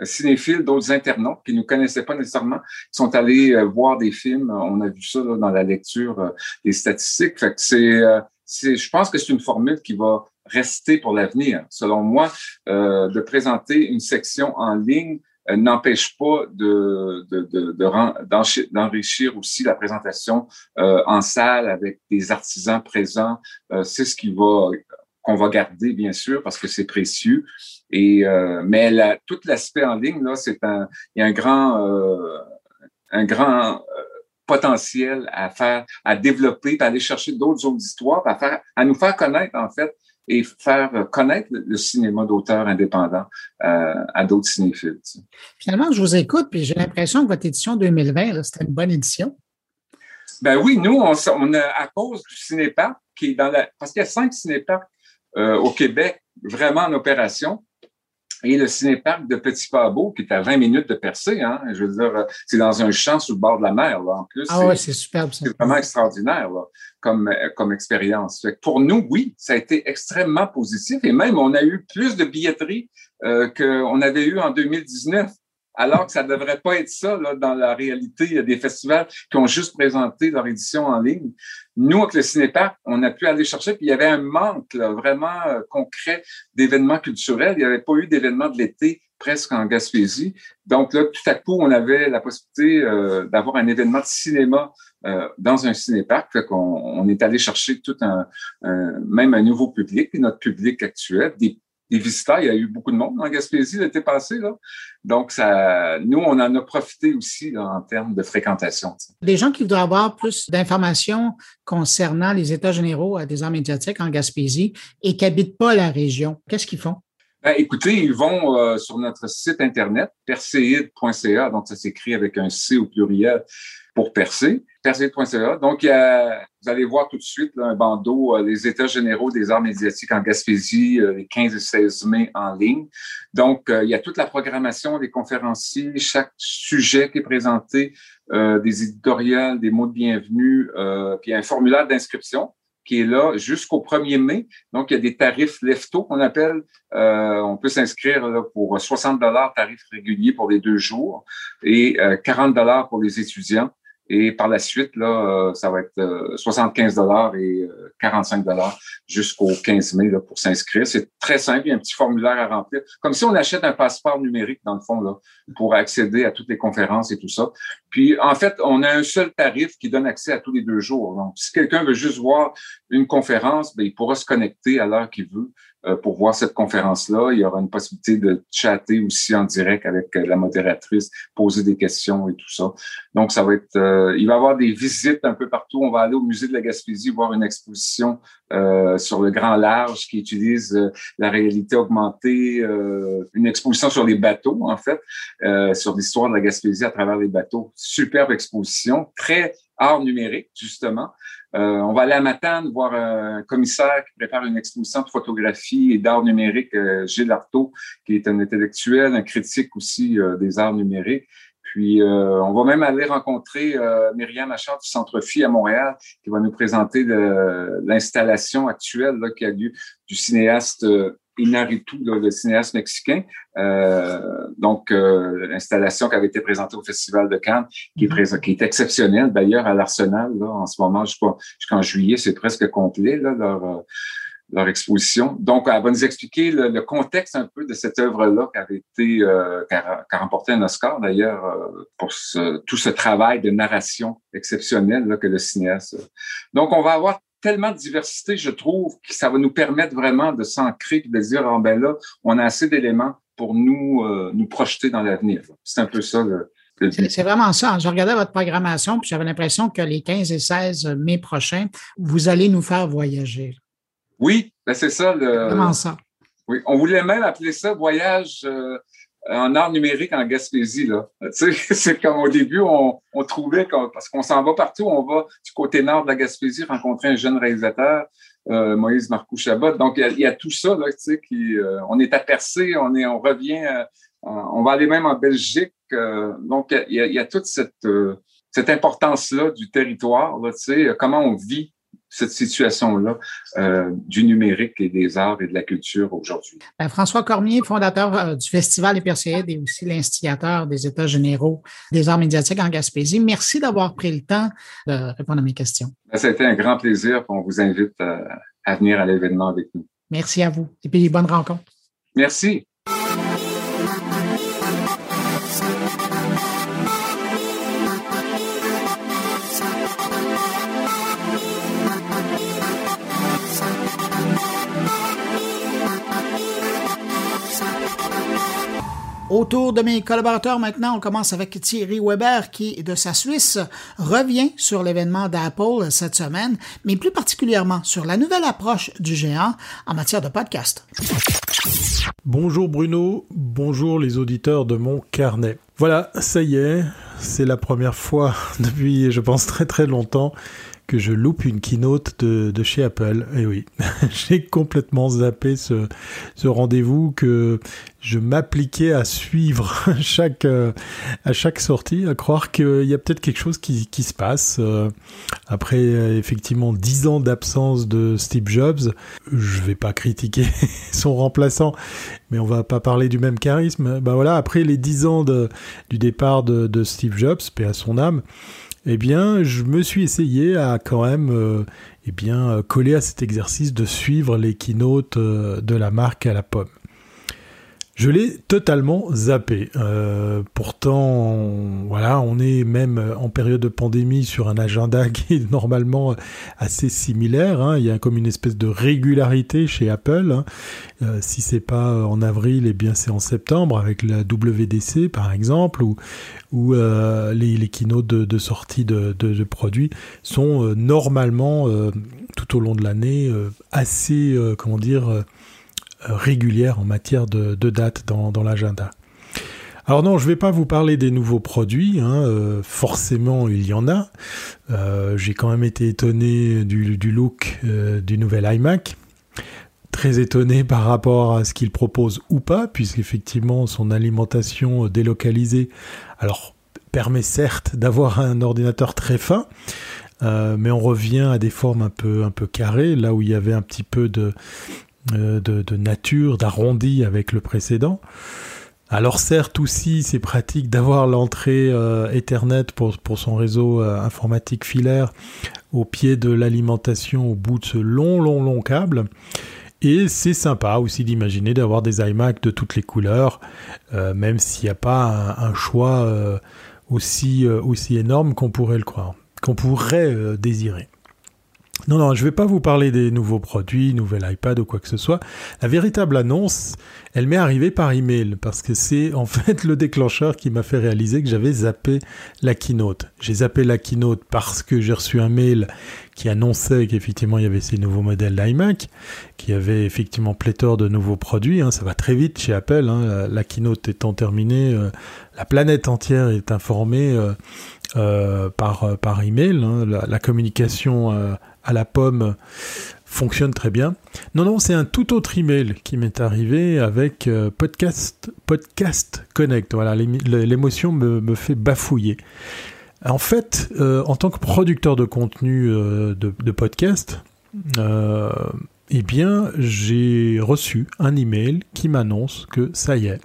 cinéphiles, d'autres internautes qui ne connaissaient pas nécessairement, qui sont allés euh, voir des films. On a vu ça dans la lecture euh, des statistiques. Fait que euh, c'est, je pense que c'est une formule qui va rester pour l'avenir. Selon moi, de présenter une section en ligne n'empêche pas de, de, de, d'enrichir aussi la présentation en salle avec des artisans présents. c'est ce qui va qu'on va garder, bien sûr, parce que c'est précieux. Et, euh, mais la, tout l'aspect en ligne, là, c'est un, il y a un grand, euh, un grand euh, potentiel à faire, à développer, à aller chercher d'autres auditoires, à faire, à nous faire connaître, en fait, et faire connaître le cinéma d'auteur indépendant euh, à d'autres cinéphiles. Finalement, je vous écoute, puis j'ai l'impression que votre édition 2020, c'était une bonne édition. Ben oui, nous, on, on, a, à cause du cinéparc, qui est dans la, parce qu'il y a cinq cinéparcs euh, au Québec vraiment en opération, et le cinéparc de Petit Pabot, qui est à 20 minutes de Percé, hein, je veux dire, c'est dans un champ sous le bord de la mer, là, en plus. Ah ouais, c'est superbe, C'est vraiment extraordinaire, là, comme, euh, comme expérience. pour nous, oui, ça a été extrêmement positif, et même, on a eu plus de billetterie euh, qu'on avait eu en 2019 alors que ça devrait pas être ça là, dans la réalité. Il y a des festivals qui ont juste présenté leur édition en ligne. Nous, avec le Cinéparc, on a pu aller chercher, puis il y avait un manque là, vraiment euh, concret d'événements culturels. Il n'y avait pas eu d'événements de l'été presque en Gaspésie. Donc là, tout à coup, on avait la possibilité euh, d'avoir un événement de cinéma euh, dans un cinéparc. Fait qu'on on est allé chercher tout un, un, même un nouveau public, notre public actuel, des Il y a eu beaucoup de monde en Gaspésie l'été passé. Donc, nous, on en a profité aussi en termes de fréquentation. Des gens qui voudraient avoir plus d'informations concernant les États généraux à des arts médiatiques en Gaspésie et qui n'habitent pas la région, qu'est-ce qu'ils font? Ben, écoutez, ils vont euh, sur notre site Internet, perseid.ca, donc ça s'écrit avec un C au pluriel pour percer, percer.ca. Donc, il y a, vous allez voir tout de suite là, un bandeau, euh, les États généraux des arts médiatiques en Gaspésie, euh, les 15 et 16 mai en ligne. Donc, euh, il y a toute la programmation des conférenciers, chaque sujet qui est présenté, des éditoriales, des mots de bienvenue, puis un formulaire d'inscription qui est là jusqu'au 1er mai. Donc, il y a des tarifs lefto qu'on appelle. on peut s'inscrire pour 60 dollars tarif régulier pour les deux jours et 40 dollars pour les étudiants. Et par la suite, là, euh, ça va être 75 euh, dollars et 45 euh, dollars jusqu'au 15 mai là, pour s'inscrire. C'est très simple, il y a un petit formulaire à remplir, comme si on achète un passeport numérique dans le fond là, pour accéder à toutes les conférences et tout ça. Puis en fait, on a un seul tarif qui donne accès à tous les deux jours. Donc, si quelqu'un veut juste voir une conférence, ben, il pourra se connecter à l'heure qu'il veut. Euh, pour voir cette conférence-là. Il y aura une possibilité de chatter aussi en direct avec euh, la modératrice, poser des questions et tout ça. Donc, ça va être, euh, il va y avoir des visites un peu partout. On va aller au musée de la Gaspésie voir une exposition sur le grand large qui utilise la réalité augmentée, une exposition sur les bateaux, en fait, sur l'histoire de la Gaspésie à travers les bateaux. Superbe exposition, très art numérique, justement. Euh, on va aller à Matane voir un commissaire qui prépare une exposition de photographie et d'art numérique, euh, Gilles Artaud, qui est un intellectuel, un critique aussi euh, des arts numériques. Puis, on va même aller rencontrer Myriam Achard du Centre Phi à Montréal, qui va nous présenter l'installation actuelle là, qui a lieu du cinéaste Inaritu, le cinéaste mexicain. Euh, donc, euh, l'installation qui avait été présentée au Festival de Cannes, qui est, mhm. présent, qui est exceptionnelle d'ailleurs à l'Arsenal. Là, en ce moment, jusqu'en juillet, c'est presque complet là, leur, euh, leur exposition. Donc, elle va nous expliquer le, le contexte un peu de cette œuvre-là qui avait été, euh, qui, a, qui, a, remporté un Oscar d'ailleurs euh, pour ce, tout ce travail de narration exceptionnel là, que le cinéaste. Donc, on va avoir tellement de diversité, je trouve, que ça va nous permettre vraiment de s'ancrer et de dire, ah, ben là, on a assez d'éléments pour nous, euh, nous projeter dans l'avenir. C'est un peu ça le, c'est vraiment ça. Je regardais votre programmation, puis j'avais l'impression que les 15 et 16 mai prochains, vous allez nous faire voyager. Oui, ben c'est ça. Le, vraiment ça. Oui, on voulait même appeler ça voyage euh, en art numérique en Gaspésie. Là. Tu sais, c'est comme au début, on, on trouvait, parce qu'on s'en va partout, on va du côté nord de la Gaspésie rencontrer un jeune réalisateur, euh, Moïse Marcou Chabot. Donc, il y, a, tout ça, là, tu sais, qui, euh, on est apercé, on, est, on revient, on va aller même en Belgique. donc, il y a, y a, toute cette, cette importance-là du territoire, là, tu sais, comment on vit cette situation-là euh, du numérique et des arts et de la culture aujourd'hui. Ben, François Cormier, fondateur euh, du Festival des Perséides et aussi l'instigateur des États généraux des arts médiatiques en Gaspésie. Merci d'avoir pris le temps de répondre à mes questions. Ben, ça a été un grand plaisir. On vous invite à, euh, à venir à l'événement avec nous. Merci à vous et puis bonne rencontre. Merci. Autour de mes collaborateurs maintenant, on commence avec Thierry Weber qui, de sa Suisse, revient sur l'événement d'Apple cette semaine, mais plus particulièrement sur la nouvelle approche du géant en matière de podcast. Bonjour Bruno, bonjour les auditeurs de mon carnet. Voilà, ça y est, c'est la première fois depuis, je pense, très très longtemps que je loupe une keynote de, chez Apple. Et eh oui, j'ai complètement zappé ce, rendez-vous que je m'appliquais à suivre chaque, euh, à chaque sortie, à croire qu'il y a peut-être quelque chose qui, se passe. Euh, après euh, effectivement dix ans d'absence de Steve Jobs, je vais pas critiquer son remplaçant, mais on va pas parler du même charisme. Bah voilà, après les dix ans de, du départ de, de Steve Jobs, paix à son âme, eh bien, je me suis essayé à quand même euh, eh bien, coller à cet exercice de suivre les keynotes euh, de la marque à la pomme. Je l'ai totalement zappé. Euh, pourtant, voilà, on est même en période de pandémie sur un agenda qui est normalement assez similaire. Hein. Il y a comme une espèce de régularité chez Apple. Hein. Euh, si c'est pas en avril, eh bien c'est en septembre avec la WDC par exemple, ou, euh, les, les keynotes de, sortie de, de, produits sont euh, normalement tout au long de l'année assez, comment dire euh, régulière en matière de, de date dans, l'agenda. Alors non, je ne vais pas vous parler des nouveaux produits, hein, euh, forcément il y en a. Euh, J'ai quand même été étonné du, look euh, du nouvel iMac. Très étonné par rapport à ce qu'il propose ou pas, puisqu'effectivement son alimentation délocalisée, alors permet certes d'avoir un ordinateur très fin, mais on revient à des formes un peu un peu carrées, là où il y avait un petit peu de euh, de, nature, d'arrondi avec le précédent. Alors certes aussi c'est pratique d'avoir l'entrée euh, Ethernet pour, pour son réseau euh, informatique filaire au pied de l'alimentation au bout de ce long long long câble. Et c'est sympa aussi d'imaginer d'avoir des iMac de toutes les couleurs, même s'il n'y a pas un, choix aussi, aussi énorme qu'on pourrait le croire, qu'on pourrait désirer. Non, non, je ne vais pas vous parler des nouveaux produits, nouvel iPad ou quoi que ce soit. La véritable annonce, elle m'est arrivée par email parce que c'est en fait le déclencheur qui m'a fait réaliser que j'avais zappé la keynote. J'ai zappé la keynote parce que j'ai reçu un mail qui annonçait qu'effectivement il y avait ces nouveaux modèles d'iMac, qui avait effectivement pléthore de nouveaux produits. Hein. Ça va très vite chez Apple. Hein. La, keynote étant terminée, euh, la planète entière est informée euh, euh, par, par email. Hein. La, la, communication à la pomme fonctionne très bien. Non, non, c'est un tout autre email qui m'est arrivé avec euh, Podcast, Connect. Voilà, l'émotion me, fait bafouiller. En fait, euh, en tant que producteur de contenu euh, de, podcast, eh bien, j'ai reçu un email qui m'annonce que ça y est,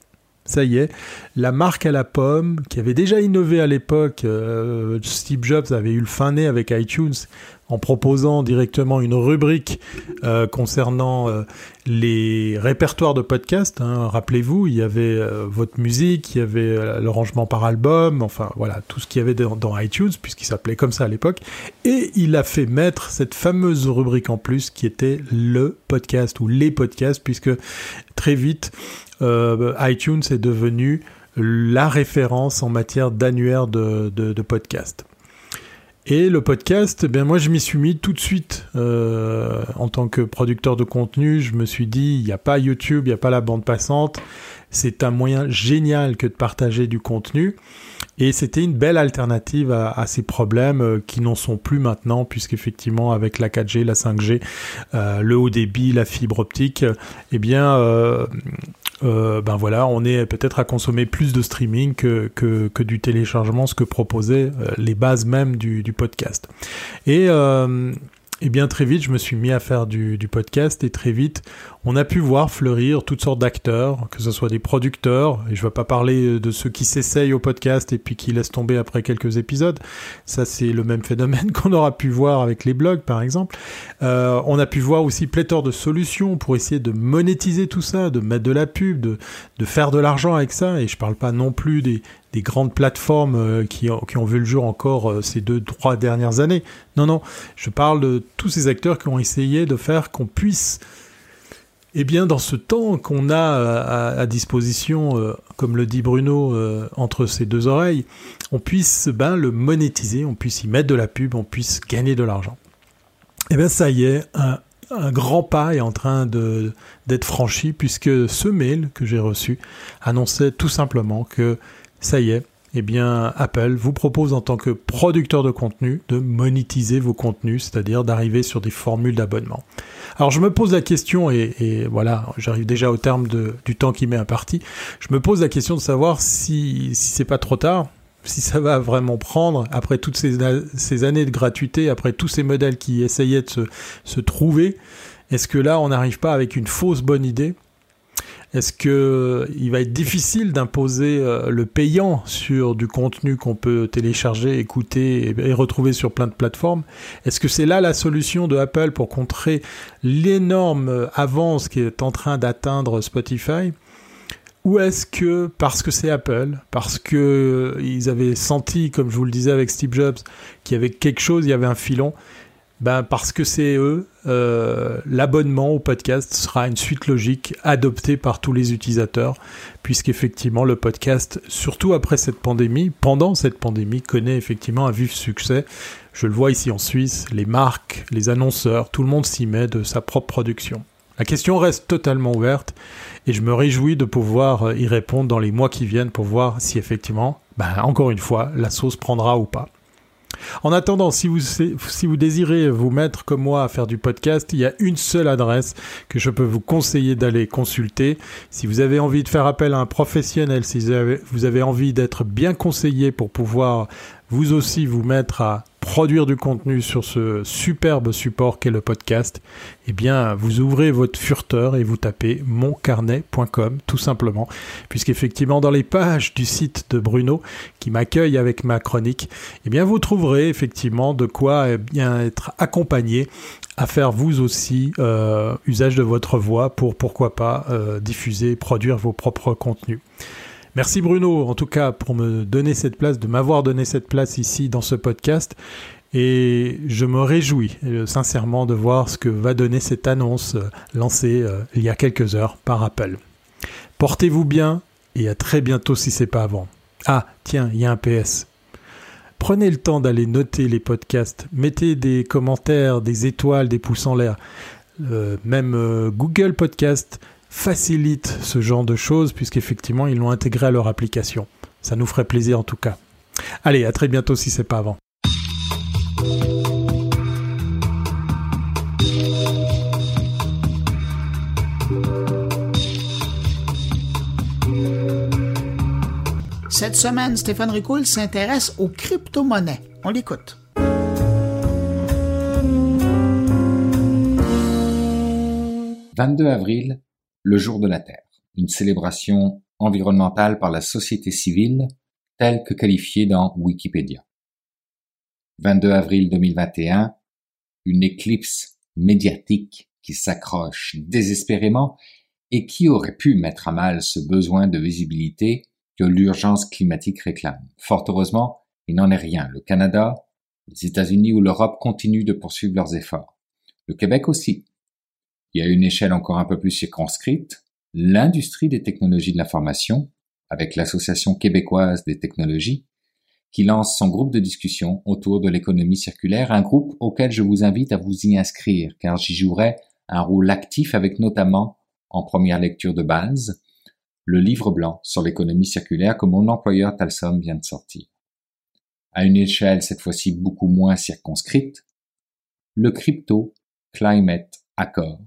ça y est, la marque à la pomme, qui avait déjà innové à l'époque, Steve Jobs avait eu le fin nez avec iTunes, en proposant directement une rubrique euh, concernant euh, les répertoires de podcasts. Hein. Rappelez-vous, il y avait euh, votre musique, il y avait le rangement par album, enfin voilà, tout ce qu'il y avait dans, iTunes, puisqu'il s'appelait comme ça à l'époque. Et il a fait mettre cette fameuse rubrique en plus qui était le podcast ou les podcasts, puisque très vite, iTunes est devenu la référence en matière d'annuaire de podcasts. Et le podcast, eh bien moi je m'y suis mis tout de suite euh, en tant que producteur de contenu. Je me suis dit, il n'y a pas YouTube, il n'y a pas la bande passante. C'est un moyen génial que de partager du contenu. Et c'était une belle alternative à, ces problèmes euh, qui n'en sont plus maintenant, puisqu'effectivement avec la 4G, la 5G, euh, le haut débit, la fibre optique, eh bien euh, euh, ben voilà, on est peut-être à consommer plus de streaming que, du téléchargement, ce que proposaient euh, les bases même du, podcast. Et bien très vite, je me suis mis à faire du, podcast et très vite, on a pu voir fleurir toutes sortes d'acteurs, que ce soit des producteurs, et je ne vais pas parler de ceux qui s'essayent au podcast et puis qui laissent tomber après quelques épisodes. Ça, c'est le même phénomène qu'on aura pu voir avec les blogs, par exemple. Euh, on a pu voir aussi pléthore de solutions pour essayer de monétiser tout ça, de mettre de la pub, de, de faire de l'argent avec ça. Et je parle pas non plus des, des grandes plateformes euh, qui, ont, vu le jour encore euh, ces deux, trois dernières années. Non, non, je parle de tous ces acteurs qui ont essayé de faire qu'on puisse eh bien, dans ce temps qu'on a à, disposition, euh, comme le dit Bruno, euh, entre ses deux oreilles, on puisse ben, le monétiser, on puisse y mettre de la pub, on puisse gagner de l'argent. Eh bien, ça y est, un, grand pas est en train d'être franchi, puisque ce mail que j'ai reçu annonçait tout simplement que ça y est, eh bien, Apple vous propose en tant que producteur de contenu de monétiser vos contenus, c'est-à-dire d'arriver sur des formules d'abonnement. Alors, je me pose la question, et, voilà, j'arrive déjà au terme du temps qui m'est imparti, je me pose la question de savoir si, si c'est pas trop tard, si ça va vraiment prendre, après toutes ces, années de gratuité, après tous ces modèles qui essayaient de se, se trouver, est-ce que là, on n'arrive pas avec une fausse bonne idée est-ce que il va être difficile d'imposer euh, le payant sur du contenu qu'on peut télécharger, écouter et, retrouver sur plein de plateformes? Est-ce que c'est là la solution de Apple pour contrer l'énorme avance qui est en train d'atteindre Spotify? Ou est-ce que parce que c'est Apple, parce que ils avaient senti, comme je vous le disais avec Steve Jobs, qu'il y avait quelque chose, il y avait un filon, ben parce que c'est eux, euh, l'abonnement au podcast sera une suite logique adoptée par tous les utilisateurs, puisqu'effectivement le podcast, surtout après cette pandémie, pendant cette pandémie, connaît effectivement un vif succès. Je le vois ici en Suisse, les marques, les annonceurs, tout le monde s'y met de sa propre production. La question reste totalement ouverte et je me réjouis de pouvoir y répondre dans les mois qui viennent pour voir si effectivement, ben, encore une fois, la sauce prendra ou pas. En attendant, si vous, si vous désirez vous mettre comme moi à faire du podcast, il y a une seule adresse que je peux vous conseiller d'aller consulter. Si vous avez envie de faire appel à un professionnel, si vous avez envie d'être bien conseillé pour pouvoir vous aussi vous mettre à produire du contenu sur ce superbe support qu'est le podcast, eh bien, vous ouvrez votre furteur et vous tapez moncarnet.com, tout simplement, puisqu'effectivement, dans les pages du site de Bruno, qui m'accueille avec ma chronique, eh bien, vous trouverez effectivement de quoi eh bien être accompagné à faire vous aussi euh, usage de votre voix pour, pourquoi pas, euh, diffuser, produire vos propres contenus. Merci Bruno, en tout cas, pour me donner cette place, de m'avoir donné cette place ici dans ce podcast. Et je me réjouis euh, sincèrement de voir ce que va donner cette annonce euh, lancée euh, il y a quelques heures par Apple. Portez-vous bien et à très bientôt si c'est pas avant. Ah, tiens, il y a un PS. Prenez le temps d'aller noter les podcasts, mettez des commentaires, des étoiles, des pouces en l'air. même Google Podcast facilite ce genre de choses puisqu'effectivement ils l'ont intégré à leur application. Ça nous ferait plaisir en tout cas. Allez, à très bientôt si c'est pas avant. Cette semaine, Stéphane Ricoul s'intéresse aux crypto-monnaies. On l'écoute. 22 avril le jour de la Terre, une célébration environnementale par la société civile telle que qualifiée dans Wikipédia. 22 avril 2021, une éclipse médiatique qui s'accroche désespérément et qui aurait pu mettre à mal ce besoin de visibilité que l'urgence climatique réclame. Fort heureusement, il n'en est rien. Le Canada, les États-Unis ou l'Europe continuent de poursuivre leurs efforts. Le Québec aussi. Y a une échelle encore un peu plus circonscrite, l'industrie des technologies de l'information, avec l'Association québécoise des technologies, qui lance son groupe de discussion autour de l'économie circulaire, un groupe auquel je vous invite à vous y inscrire, car j'y jouerai un rôle actif avec notamment, en première lecture de base, le livre blanc sur l'économie circulaire que mon employeur Talsom vient de sortir. À une échelle cette fois-ci beaucoup moins circonscrite, le Crypto Climate Accord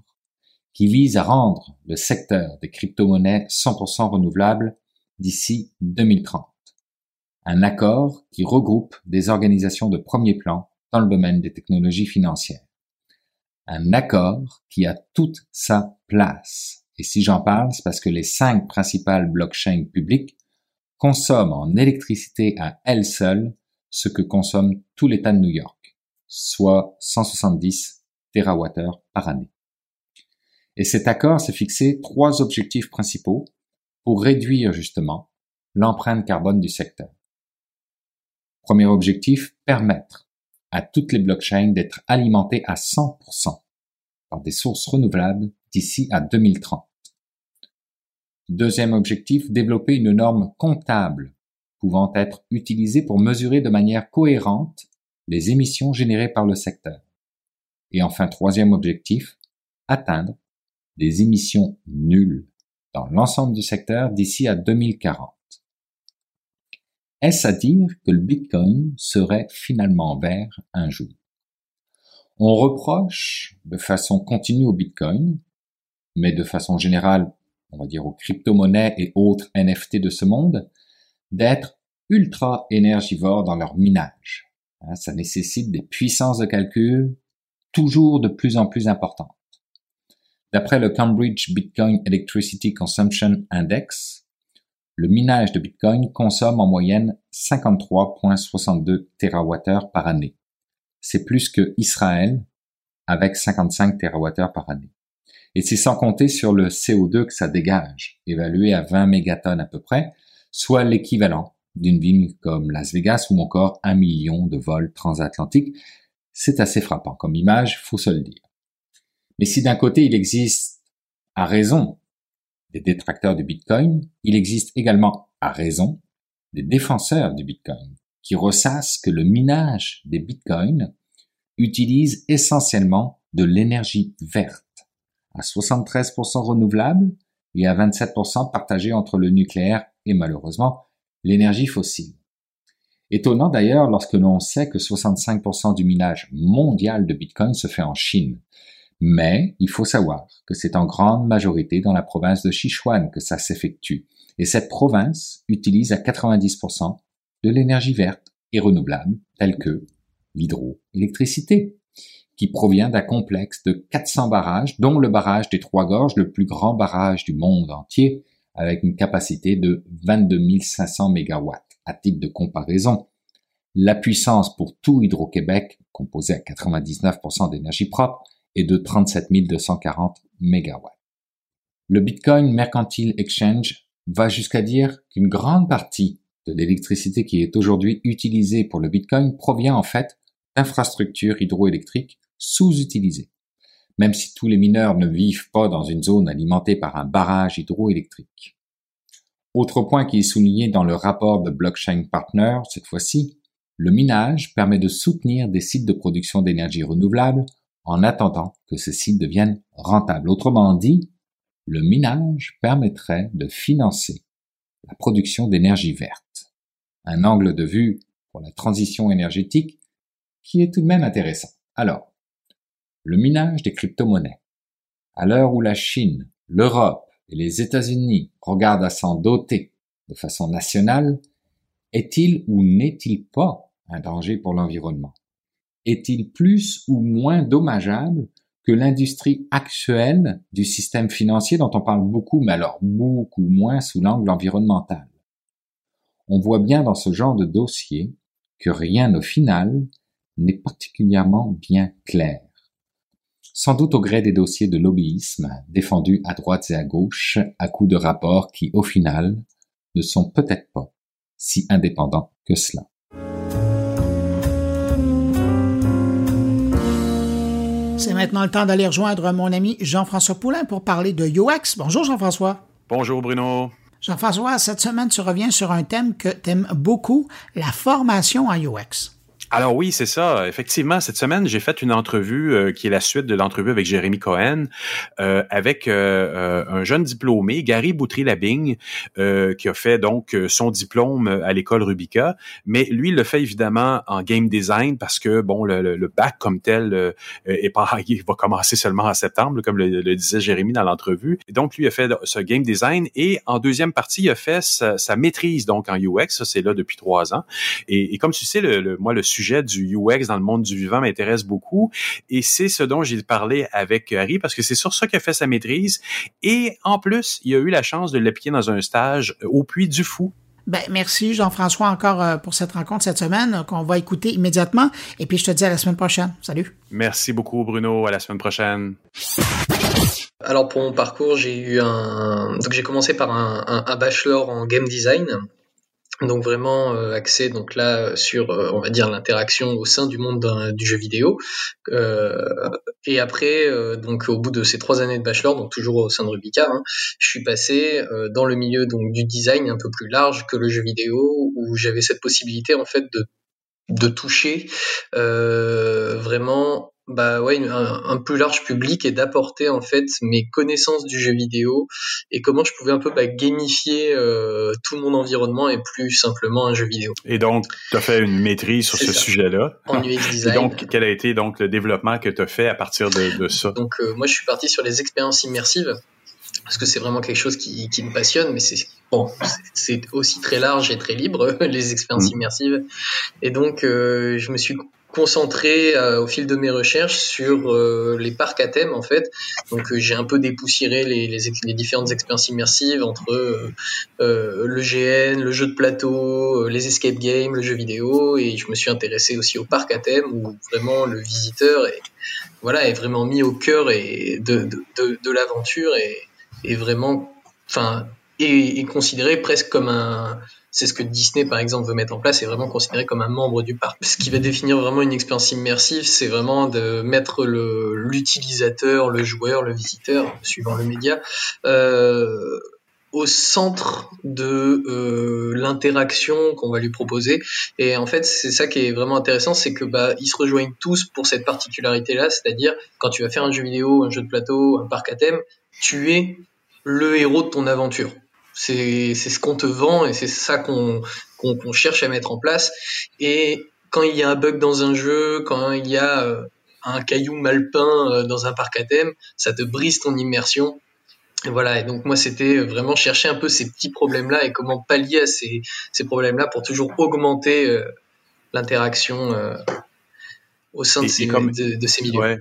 qui vise à rendre le secteur des crypto-monnaies 100% renouvelable d'ici 2030. Un accord qui regroupe des organisations de premier plan dans le domaine des technologies financières. Un accord qui a toute sa place. Et si j'en parle, c'est parce que les cinq principales blockchains publiques consomment en électricité à elles seules ce que consomme tout l'État de New York, soit 170 TWh par année. Et cet accord s'est fixé trois objectifs principaux pour réduire justement l'empreinte carbone du secteur. Premier objectif, permettre à toutes les blockchains d'être alimentées à 100% par des sources renouvelables d'ici à 2030. Deuxième objectif, développer une norme comptable pouvant être utilisée pour mesurer de manière cohérente les émissions générées par le secteur. Et enfin, troisième objectif, atteindre des émissions nulles dans l'ensemble du secteur d'ici à 2040. Est-ce à dire que le Bitcoin serait finalement vert un jour? On reproche de façon continue au Bitcoin, mais de façon générale on va dire aux crypto-monnaies et autres NFT de ce monde, d'être ultra énergivores dans leur minage. Hein, ça nécessite des puissances de calcul toujours de plus en plus importantes. D'après le Cambridge Bitcoin Electricity Consumption Index, le minage de Bitcoin consomme en moyenne 53,62 TWh par année. C'est plus que Israël avec 55 TWh par année. Et c'est sans compter sur le CO2 que ça dégage, évalué à 20 mégatonnes à peu près, soit l'équivalent d'une ville comme Las Vegas ou encore un million de vols transatlantiques. C'est assez frappant comme image, faut se le dire. Mais si d'un côté il existe, à raison, des détracteurs du Bitcoin, il existe également, à raison, des défenseurs du Bitcoin, qui ressassent que le minage des Bitcoins utilise essentiellement de l'énergie verte à 73% renouvelable et à 27% partagé entre le nucléaire et malheureusement l'énergie fossile. Étonnant d'ailleurs lorsque l'on sait que 65% du minage mondial de Bitcoin se fait en Chine. Mais il faut savoir que c'est en grande majorité dans la province de Sichuan que ça s'effectue. Et cette province utilise à 90% de l'énergie verte et renouvelable telle que l'hydroélectricité qui provient d'un complexe de 400 barrages, dont le barrage des Trois Gorges, le plus grand barrage du monde entier, avec une capacité de 22 500 MW. À titre de comparaison, la puissance pour tout Hydro-Québec, composé à 99% d'énergie propre, est de 37 240 MW. Le Bitcoin Mercantile Exchange va jusqu'à dire qu'une grande partie de l'électricité qui est aujourd'hui utilisée pour le Bitcoin provient en fait d'infrastructures hydroélectriques sous-utilisés, même si tous les mineurs ne vivent pas dans une zone alimentée par un barrage hydroélectrique. Autre point qui est souligné dans le rapport de Blockchain Partner, cette fois-ci, le minage permet de soutenir des sites de production d'énergie renouvelable en attendant que ces sites deviennent rentables. Autrement dit, le minage permettrait de financer la production d'énergie verte. Un angle de vue pour la transition énergétique qui est tout de même intéressant. Alors, le minage des crypto-monnaies. À l'heure où la Chine, l'Europe et les États-Unis regardent à s'en doter de façon nationale, est-il ou n'est-il pas un danger pour l'environnement? Est-il plus ou moins dommageable que l'industrie actuelle du système financier dont on parle beaucoup, mais alors beaucoup moins sous l'angle environnemental? On voit bien dans ce genre de dossier que rien au final n'est particulièrement bien clair sans doute au gré des dossiers de lobbyisme défendus à droite et à gauche à coups de rapports qui, au final, ne sont peut-être pas si indépendants que cela. C'est maintenant le temps d'aller rejoindre mon ami Jean-François Poulain pour parler de UX. Bonjour Jean-François. Bonjour Bruno. Jean-François, cette semaine, tu reviens sur un thème que tu aimes beaucoup, la formation en UX. Alors oui, c'est ça. Effectivement, cette semaine, j'ai fait une entrevue euh, qui est la suite de l'entrevue avec Jérémy Cohen, euh, avec euh, un jeune diplômé, Gary Boutry-Labing, qui a fait donc son diplôme à l'école Rubica. Mais lui, il le fait évidemment en game design parce que bon, le, le bac comme tel est pas, il va commencer seulement en septembre, comme le, disait Jérémy dans l'entrevue. Donc lui a fait ce game design et en deuxième partie, il a fait sa, maîtrise donc en UX. Ça, c'est là depuis trois ans. Et, comme tu sais, le, moi le sujet du UX dans le monde du vivant m'intéresse beaucoup et c'est ce dont j'ai parlé avec Harry parce que c'est sur ça qu'il a fait sa maîtrise et en plus, il a eu la chance de l'appliquer dans un stage au Puy du Fou ben, merci Jean-François encore euh, pour cette rencontre cette semaine euh, qu'on va écouter immédiatement. Et puis je te dis à la semaine prochaine. Salut. Merci beaucoup Bruno. À la semaine prochaine. Alors pour mon parcours, j'ai eu un donc j'ai commencé par un, un, bachelor en game design donc vraiment euh, axé donc là sur euh, on va dire l'interaction au sein du monde du jeu vidéo. Euh, et après donc au bout de ces trois années de bachelor donc toujours au sein de Rubica hein, je suis passé dans le milieu donc du design un peu plus large que le jeu vidéo où j'avais cette possibilité en fait de de toucher vraiment bah ouais, un, plus large public et d'apporter en fait mes connaissances du jeu vidéo et comment je pouvais un peu bah, gamifier euh, tout mon environnement et plus simplement un jeu vidéo. Et donc, tu as fait une maîtrise sur ce sujet-là. En UX design. Et donc, quel a été donc le développement que tu as fait à partir de, de ça? Donc, euh, moi, je suis parti sur les expériences immersives parce que c'est vraiment quelque chose qui, qui me passionne, mais c'est bon, c'est aussi très large et très libre les expériences mmh. immersives. Et donc, euh, je me suis concentré euh, au fil de mes recherches sur euh, les parcs à thème en fait. Donc euh, j'ai un peu dépoussiéré les, les, les, différentes expériences immersives entre le GN, le jeu de plateau, les escape games, le jeu vidéo et je me suis intéressé aussi au parc à thème où vraiment le visiteur est voilà est vraiment mis au cœur et de, de, de, de l'aventure et, et vraiment enfin est, est considéré presque comme un c'est ce que Disney, par exemple, veut mettre en place, c'est vraiment considéré comme un membre du parc. Ce qui va définir vraiment une expérience immersive, c'est vraiment de mettre l'utilisateur, le, joueur, le visiteur, suivant le média, euh, au centre de euh, l'interaction qu'on va lui proposer. Et en fait, c'est ça qui est vraiment intéressant, c'est que bah ils se rejoignent tous pour cette particularité-là, c'est-à-dire quand tu vas faire un jeu vidéo, un jeu de plateau, un parc à thème, tu es le héros de ton aventure. C'est ce qu'on te vend et c'est ça qu'on qu'on cherche à mettre en place. Et quand il y a un bug dans un jeu, quand il y a euh, un caillou mal peint euh, dans un parc à thème, ça te brise ton immersion. Et voilà, et donc moi c'était vraiment chercher un peu ces petits problèmes-là et comment pallier à ces, ces problèmes-là pour toujours augmenter euh, l'interaction au sein de, ces, de, ces milieux.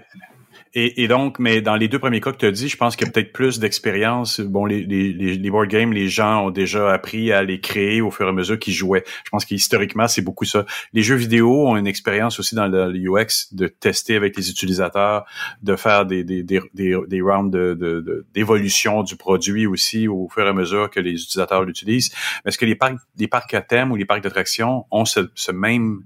Et, et, donc, mais dans les deux premiers cas que tu as dit, je pense qu'il y a peut-être plus d'expérience. Bon, les, les, les board games, les gens ont déjà appris à les créer au fur et à mesure qu'ils jouaient. Je pense qu'historiquement, c'est beaucoup ça. Les jeux vidéo ont une expérience aussi dans le UX de tester avec les utilisateurs, de faire des, des, des, des, rounds d'évolution de, du produit aussi au fur et à mesure que les utilisateurs l'utilisent. Est-ce que les parcs, les parcs à thème ou les parcs d'attractions ont ce, ce même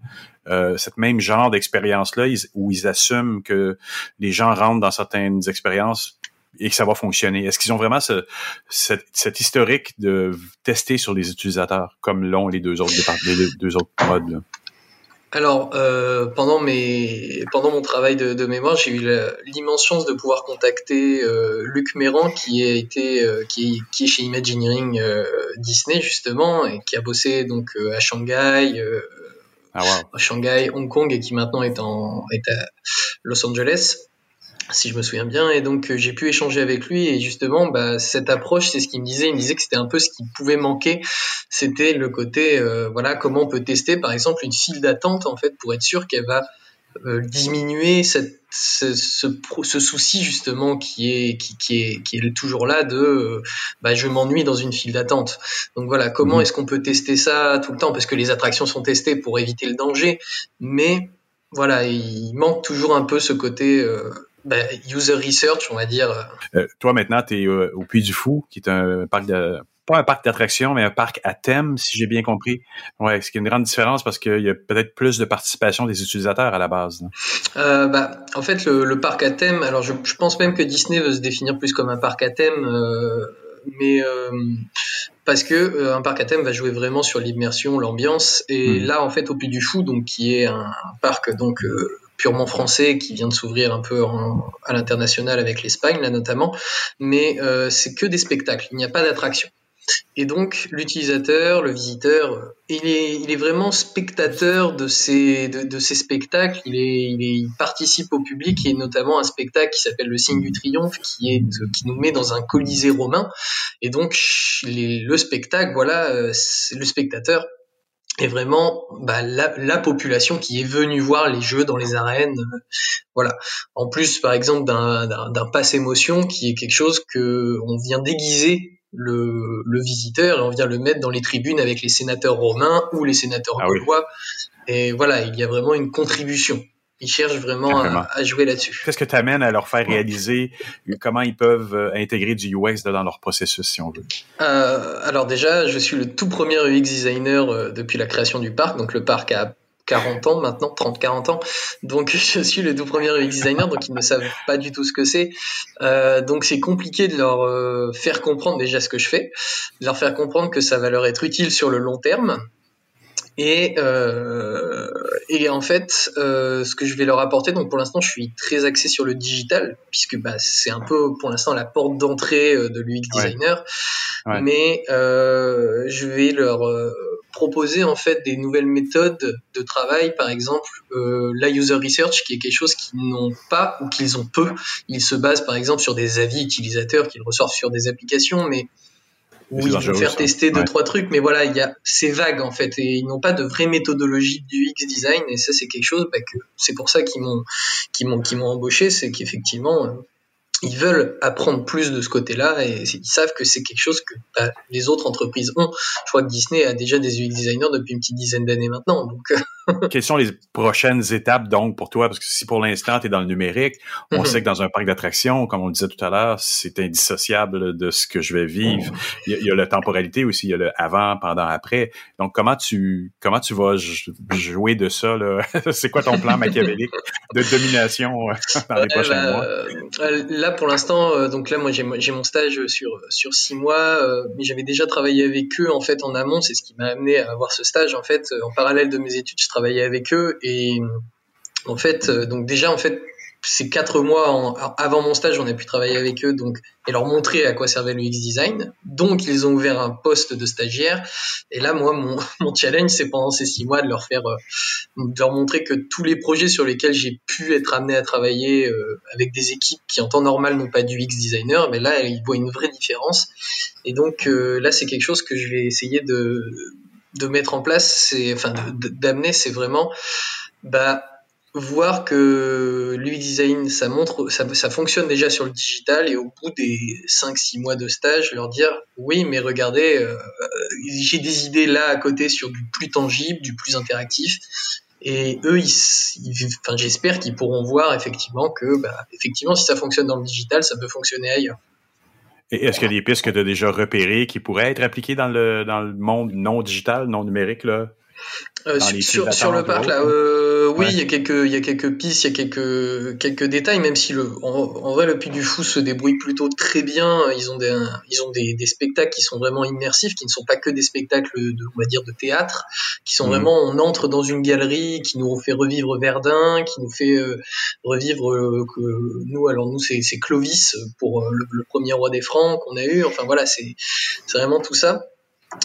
euh, cette même genre d'expérience-là, où ils assument que les gens rentrent dans certaines expériences et que ça va fonctionner. Est-ce qu'ils ont vraiment ce, cet, historique de tester sur les utilisateurs, comme l'ont les deux autres, modes? Alors, euh, pendant, mes, pendant mon travail de, mémoire, j'ai eu l'immense chance de pouvoir contacter euh, Luc Méran, qui, a été, euh, qui, est chez Imagineering Disney, justement, et qui a bossé donc à Shanghai, ah, Shanghai, Hong Kong et qui maintenant est, en, est à Los Angeles si je me souviens bien. Et donc euh, j'ai pu échanger avec lui et justement bah, cette approche, c'est ce qu'il me disait. Il me disait que c'était un peu ce qui pouvait manquer. C'était le côté euh, voilà comment on peut tester par exemple une file d'attente en fait pour être sûr qu'elle va diminuer cette, ce, ce, ce, souci justement qui est, qui, qui, est, qui est toujours là de euh, bah, je m'ennuie dans une file d'attente. Donc voilà, comment mhm. est-ce qu'on peut tester ça tout le temps? Parce que les attractions sont testées pour éviter le danger, mais voilà, il manque toujours un peu ce côté euh, bah, user research, on va dire. toi maintenant, tu es au Puy du Fou, qui est un parc de pas un parc d'attractions, mais un parc à thème, si j'ai bien compris. Ouais, ce qui est une grande différence parce qu'il y a peut-être plus de participation des utilisateurs à la base. Euh, bah, en fait, le, parc à thème, alors je, pense même que Disney veut se définir plus comme un parc à thème, euh, mais euh, parce que un parc à thème va jouer vraiment sur l'immersion, l'ambiance, et hmm. là, en fait, au Puy du Fou, donc qui est un, parc donc purement français qui vient de s'ouvrir un peu à l'international avec l'Espagne là notamment, mais c'est que des spectacles, il n'y a pas d'attraction. Et donc, l'utilisateur, le visiteur, il est, il est vraiment spectateur de ces, de, ces spectacles. Il, est, il, est, il participe au public et notamment un spectacle qui s'appelle le signe du triomphe, qui est, qui nous met dans un colisée romain. Et donc, le spectacle, voilà, euh, le spectateur est vraiment bah, la, la, population qui est venue voir les jeux dans les arènes. voilà. En plus, par exemple, d'un passe émotion qui est quelque chose que on vient déguiser le, le, visiteur et on vient le mettre dans les tribunes avec les sénateurs romains ou les sénateurs ah gaulois. Et voilà, il y a vraiment une contribution. Ils cherchent vraiment à, jouer là-dessus. Qu'est-ce que tu amènes à leur faire réaliser? Comment ils peuvent euh, intégrer du UX dans leur processus, si on veut? Euh, alors déjà, je suis le tout premier UX designer euh, depuis la création du parc. Donc le parc a 40 ans maintenant, 30-40 ans. Donc je suis le tout premier UX designer, donc ils ne savent pas du tout ce que c'est. Euh, donc c'est compliqué de leur euh, faire comprendre déjà ce que je fais, de leur faire comprendre que ça va leur être utile sur le long terme. Et, euh, et en fait, euh, ce que je vais leur apporter, donc pour l'instant, je suis très axé sur le digital, puisque bah, c'est un peu pour l'instant la porte d'entrée euh, de l'UX designer. Mais euh, je vais leur euh, proposer en fait des nouvelles méthodes de travail, par exemple euh, la user research, qui est quelque chose qu'ils n'ont pas ou qu'ils ont peu. Ils se basent par exemple sur des avis utilisateurs qu'ils ressortent sur des applications, mais où ils vont faire tester deux trois trucs, mais voilà, il y a c'est vague en fait et ils n'ont pas de vraie méthodologie du X design et ça c'est quelque chose bah, que c'est pour ça qu'ils m'ont qu'ils m'ont qu'ils m'ont embauché, c'est qu'effectivement euh, ils veulent apprendre plus de ce côté-là et ils savent que c'est quelque chose que bah, les autres entreprises ont. Je crois que Disney a déjà des UX designers depuis une petite dizaine d'années maintenant. Donc, euh, quelles sont les prochaines étapes donc pour toi? Parce que si pour l'instant tu es dans le numérique, on mhm. sait que dans un parc d'attractions, comme on le disait tout à l'heure, c'est indissociable de ce que je vais vivre. Mhm. Il y, a, la temporalité aussi, il y a le avant, pendant, après. Donc comment tu comment tu vas jouer de ça C'est quoi ton plan machiavélique de domination euh, dans les prochains mois? euh, Là pour l'instant, euh, donc là, moi, j'ai mon stage sur sur six mois, mais j'avais déjà travaillé avec eux en fait en amont. C'est ce qui m'a amené à avoir ce stage. En fait, en parallèle de mes études, je travaillais avec eux et en fait, donc déjà en fait, ces quatre mois avant mon stage, on a pu travailler avec eux donc et leur montrer à quoi servait le X design. Donc ils ont ouvert un poste de stagiaire. Et là, moi, mon, challenge, c'est pendant ces six mois de leur faire, euh, de leur montrer que tous les projets sur lesquels j'ai pu être amené à travailler euh, avec des équipes qui en temps normal n'ont pas du X designer, mais là, ils voient une vraie différence. Et donc euh, là, c'est quelque chose que je vais essayer de de mettre en place, c'est enfin d'amener, c'est vraiment bah voir que l'UI design, ça montre, ça, fonctionne déjà sur le digital et au bout des 5-6 mois de stage, leur dire oui, mais regardez, euh, j'ai des idées là à côté sur du plus tangible, du plus interactif. Et eux, ils, enfin, j'espère qu'ils pourront voir effectivement que, bah, effectivement, si ça fonctionne dans le digital, ça peut fonctionner ailleurs. Et est-ce qu'il y a des pistes que tu as déjà repérées qui pourraient être appliquées dans le, dans le monde non digital, non numérique, là? Euh, sur, sur, le parc là, euh, oui, il y a quelques il y a quelques pistes, il y a quelques quelques détails, même si le en, vrai le Puy du Fou se débrouille plutôt très bien. Ils ont des ils ont des, des, spectacles qui sont vraiment immersifs, qui ne sont pas que des spectacles de on va dire de théâtre, qui sont mhm. vraiment on entre dans une galerie qui nous fait revivre Verdun, qui nous fait euh, revivre que nous alors nous c'est Clovis pour le, le, premier roi des Francs qu'on a eu. Enfin voilà c'est vraiment tout ça.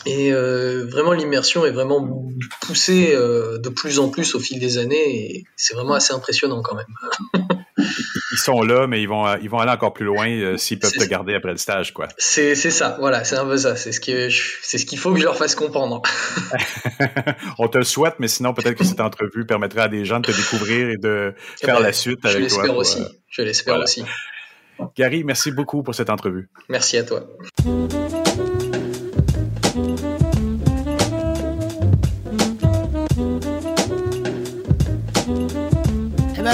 Et euh, vraiment, l'immersion est vraiment poussée euh, de plus en plus au fil des années. Et c'est vraiment assez impressionnant quand même. ils sont là, mais ils vont, ils vont aller encore plus loin euh, s'ils peuvent te garder après le stage, quoi. C'est, ça, voilà, c'est un peu ça. C'est ce c'est ce qu'il faut que je leur fasse comprendre. On te le souhaite, mais sinon peut-être que cette entrevue permettra à des gens de te découvrir et de eh faire ben, la suite avec toi. Aussi. je l'espère aussi. Gary, merci beaucoup pour cette entrevue. Merci à toi. Ben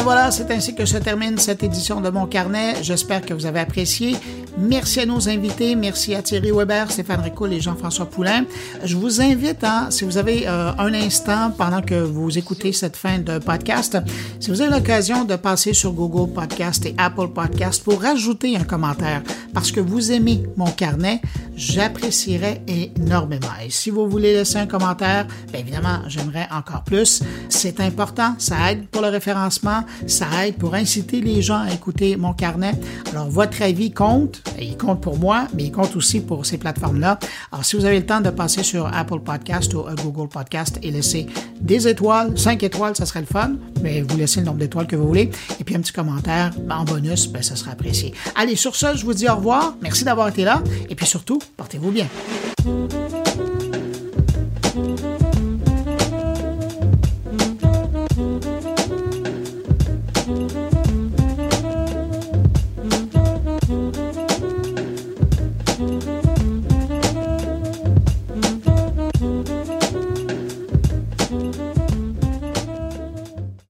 voilà, c'est ainsi que se termine cette édition de mon carnet. J'espère que vous avez apprécié. Merci à nos invités. Merci à Thierry Weber, Stéphane Ricoul et Jean-François Poulain. Je vous invite, hein, si vous avez euh, un instant pendant que vous écoutez cette fin de podcast, si vous avez l'occasion de passer sur Google Podcast et Apple Podcast pour rajouter un commentaire parce que vous aimez mon carnet, j'apprécierais énormément. Et si vous voulez laisser un commentaire, bien évidemment, j'aimerais encore plus. C'est important, ça aide pour le référencement, ça aide pour inciter les gens à écouter mon carnet. Alors, votre avis compte, il compte pour moi, mais il compte aussi pour ces plateformes-là. Alors, si vous avez le temps de passer sur Apple Podcast ou Google Podcast et laisser des étoiles, 5 étoiles, ça serait le fun, mais vous laissez le nombre d'étoiles que vous voulez. Et puis un petit commentaire en bonus, ben, ça sera apprécié. Allez, sur ce, je vous dis au revoir. Merci d'avoir été là. Et puis surtout, portez-vous bien.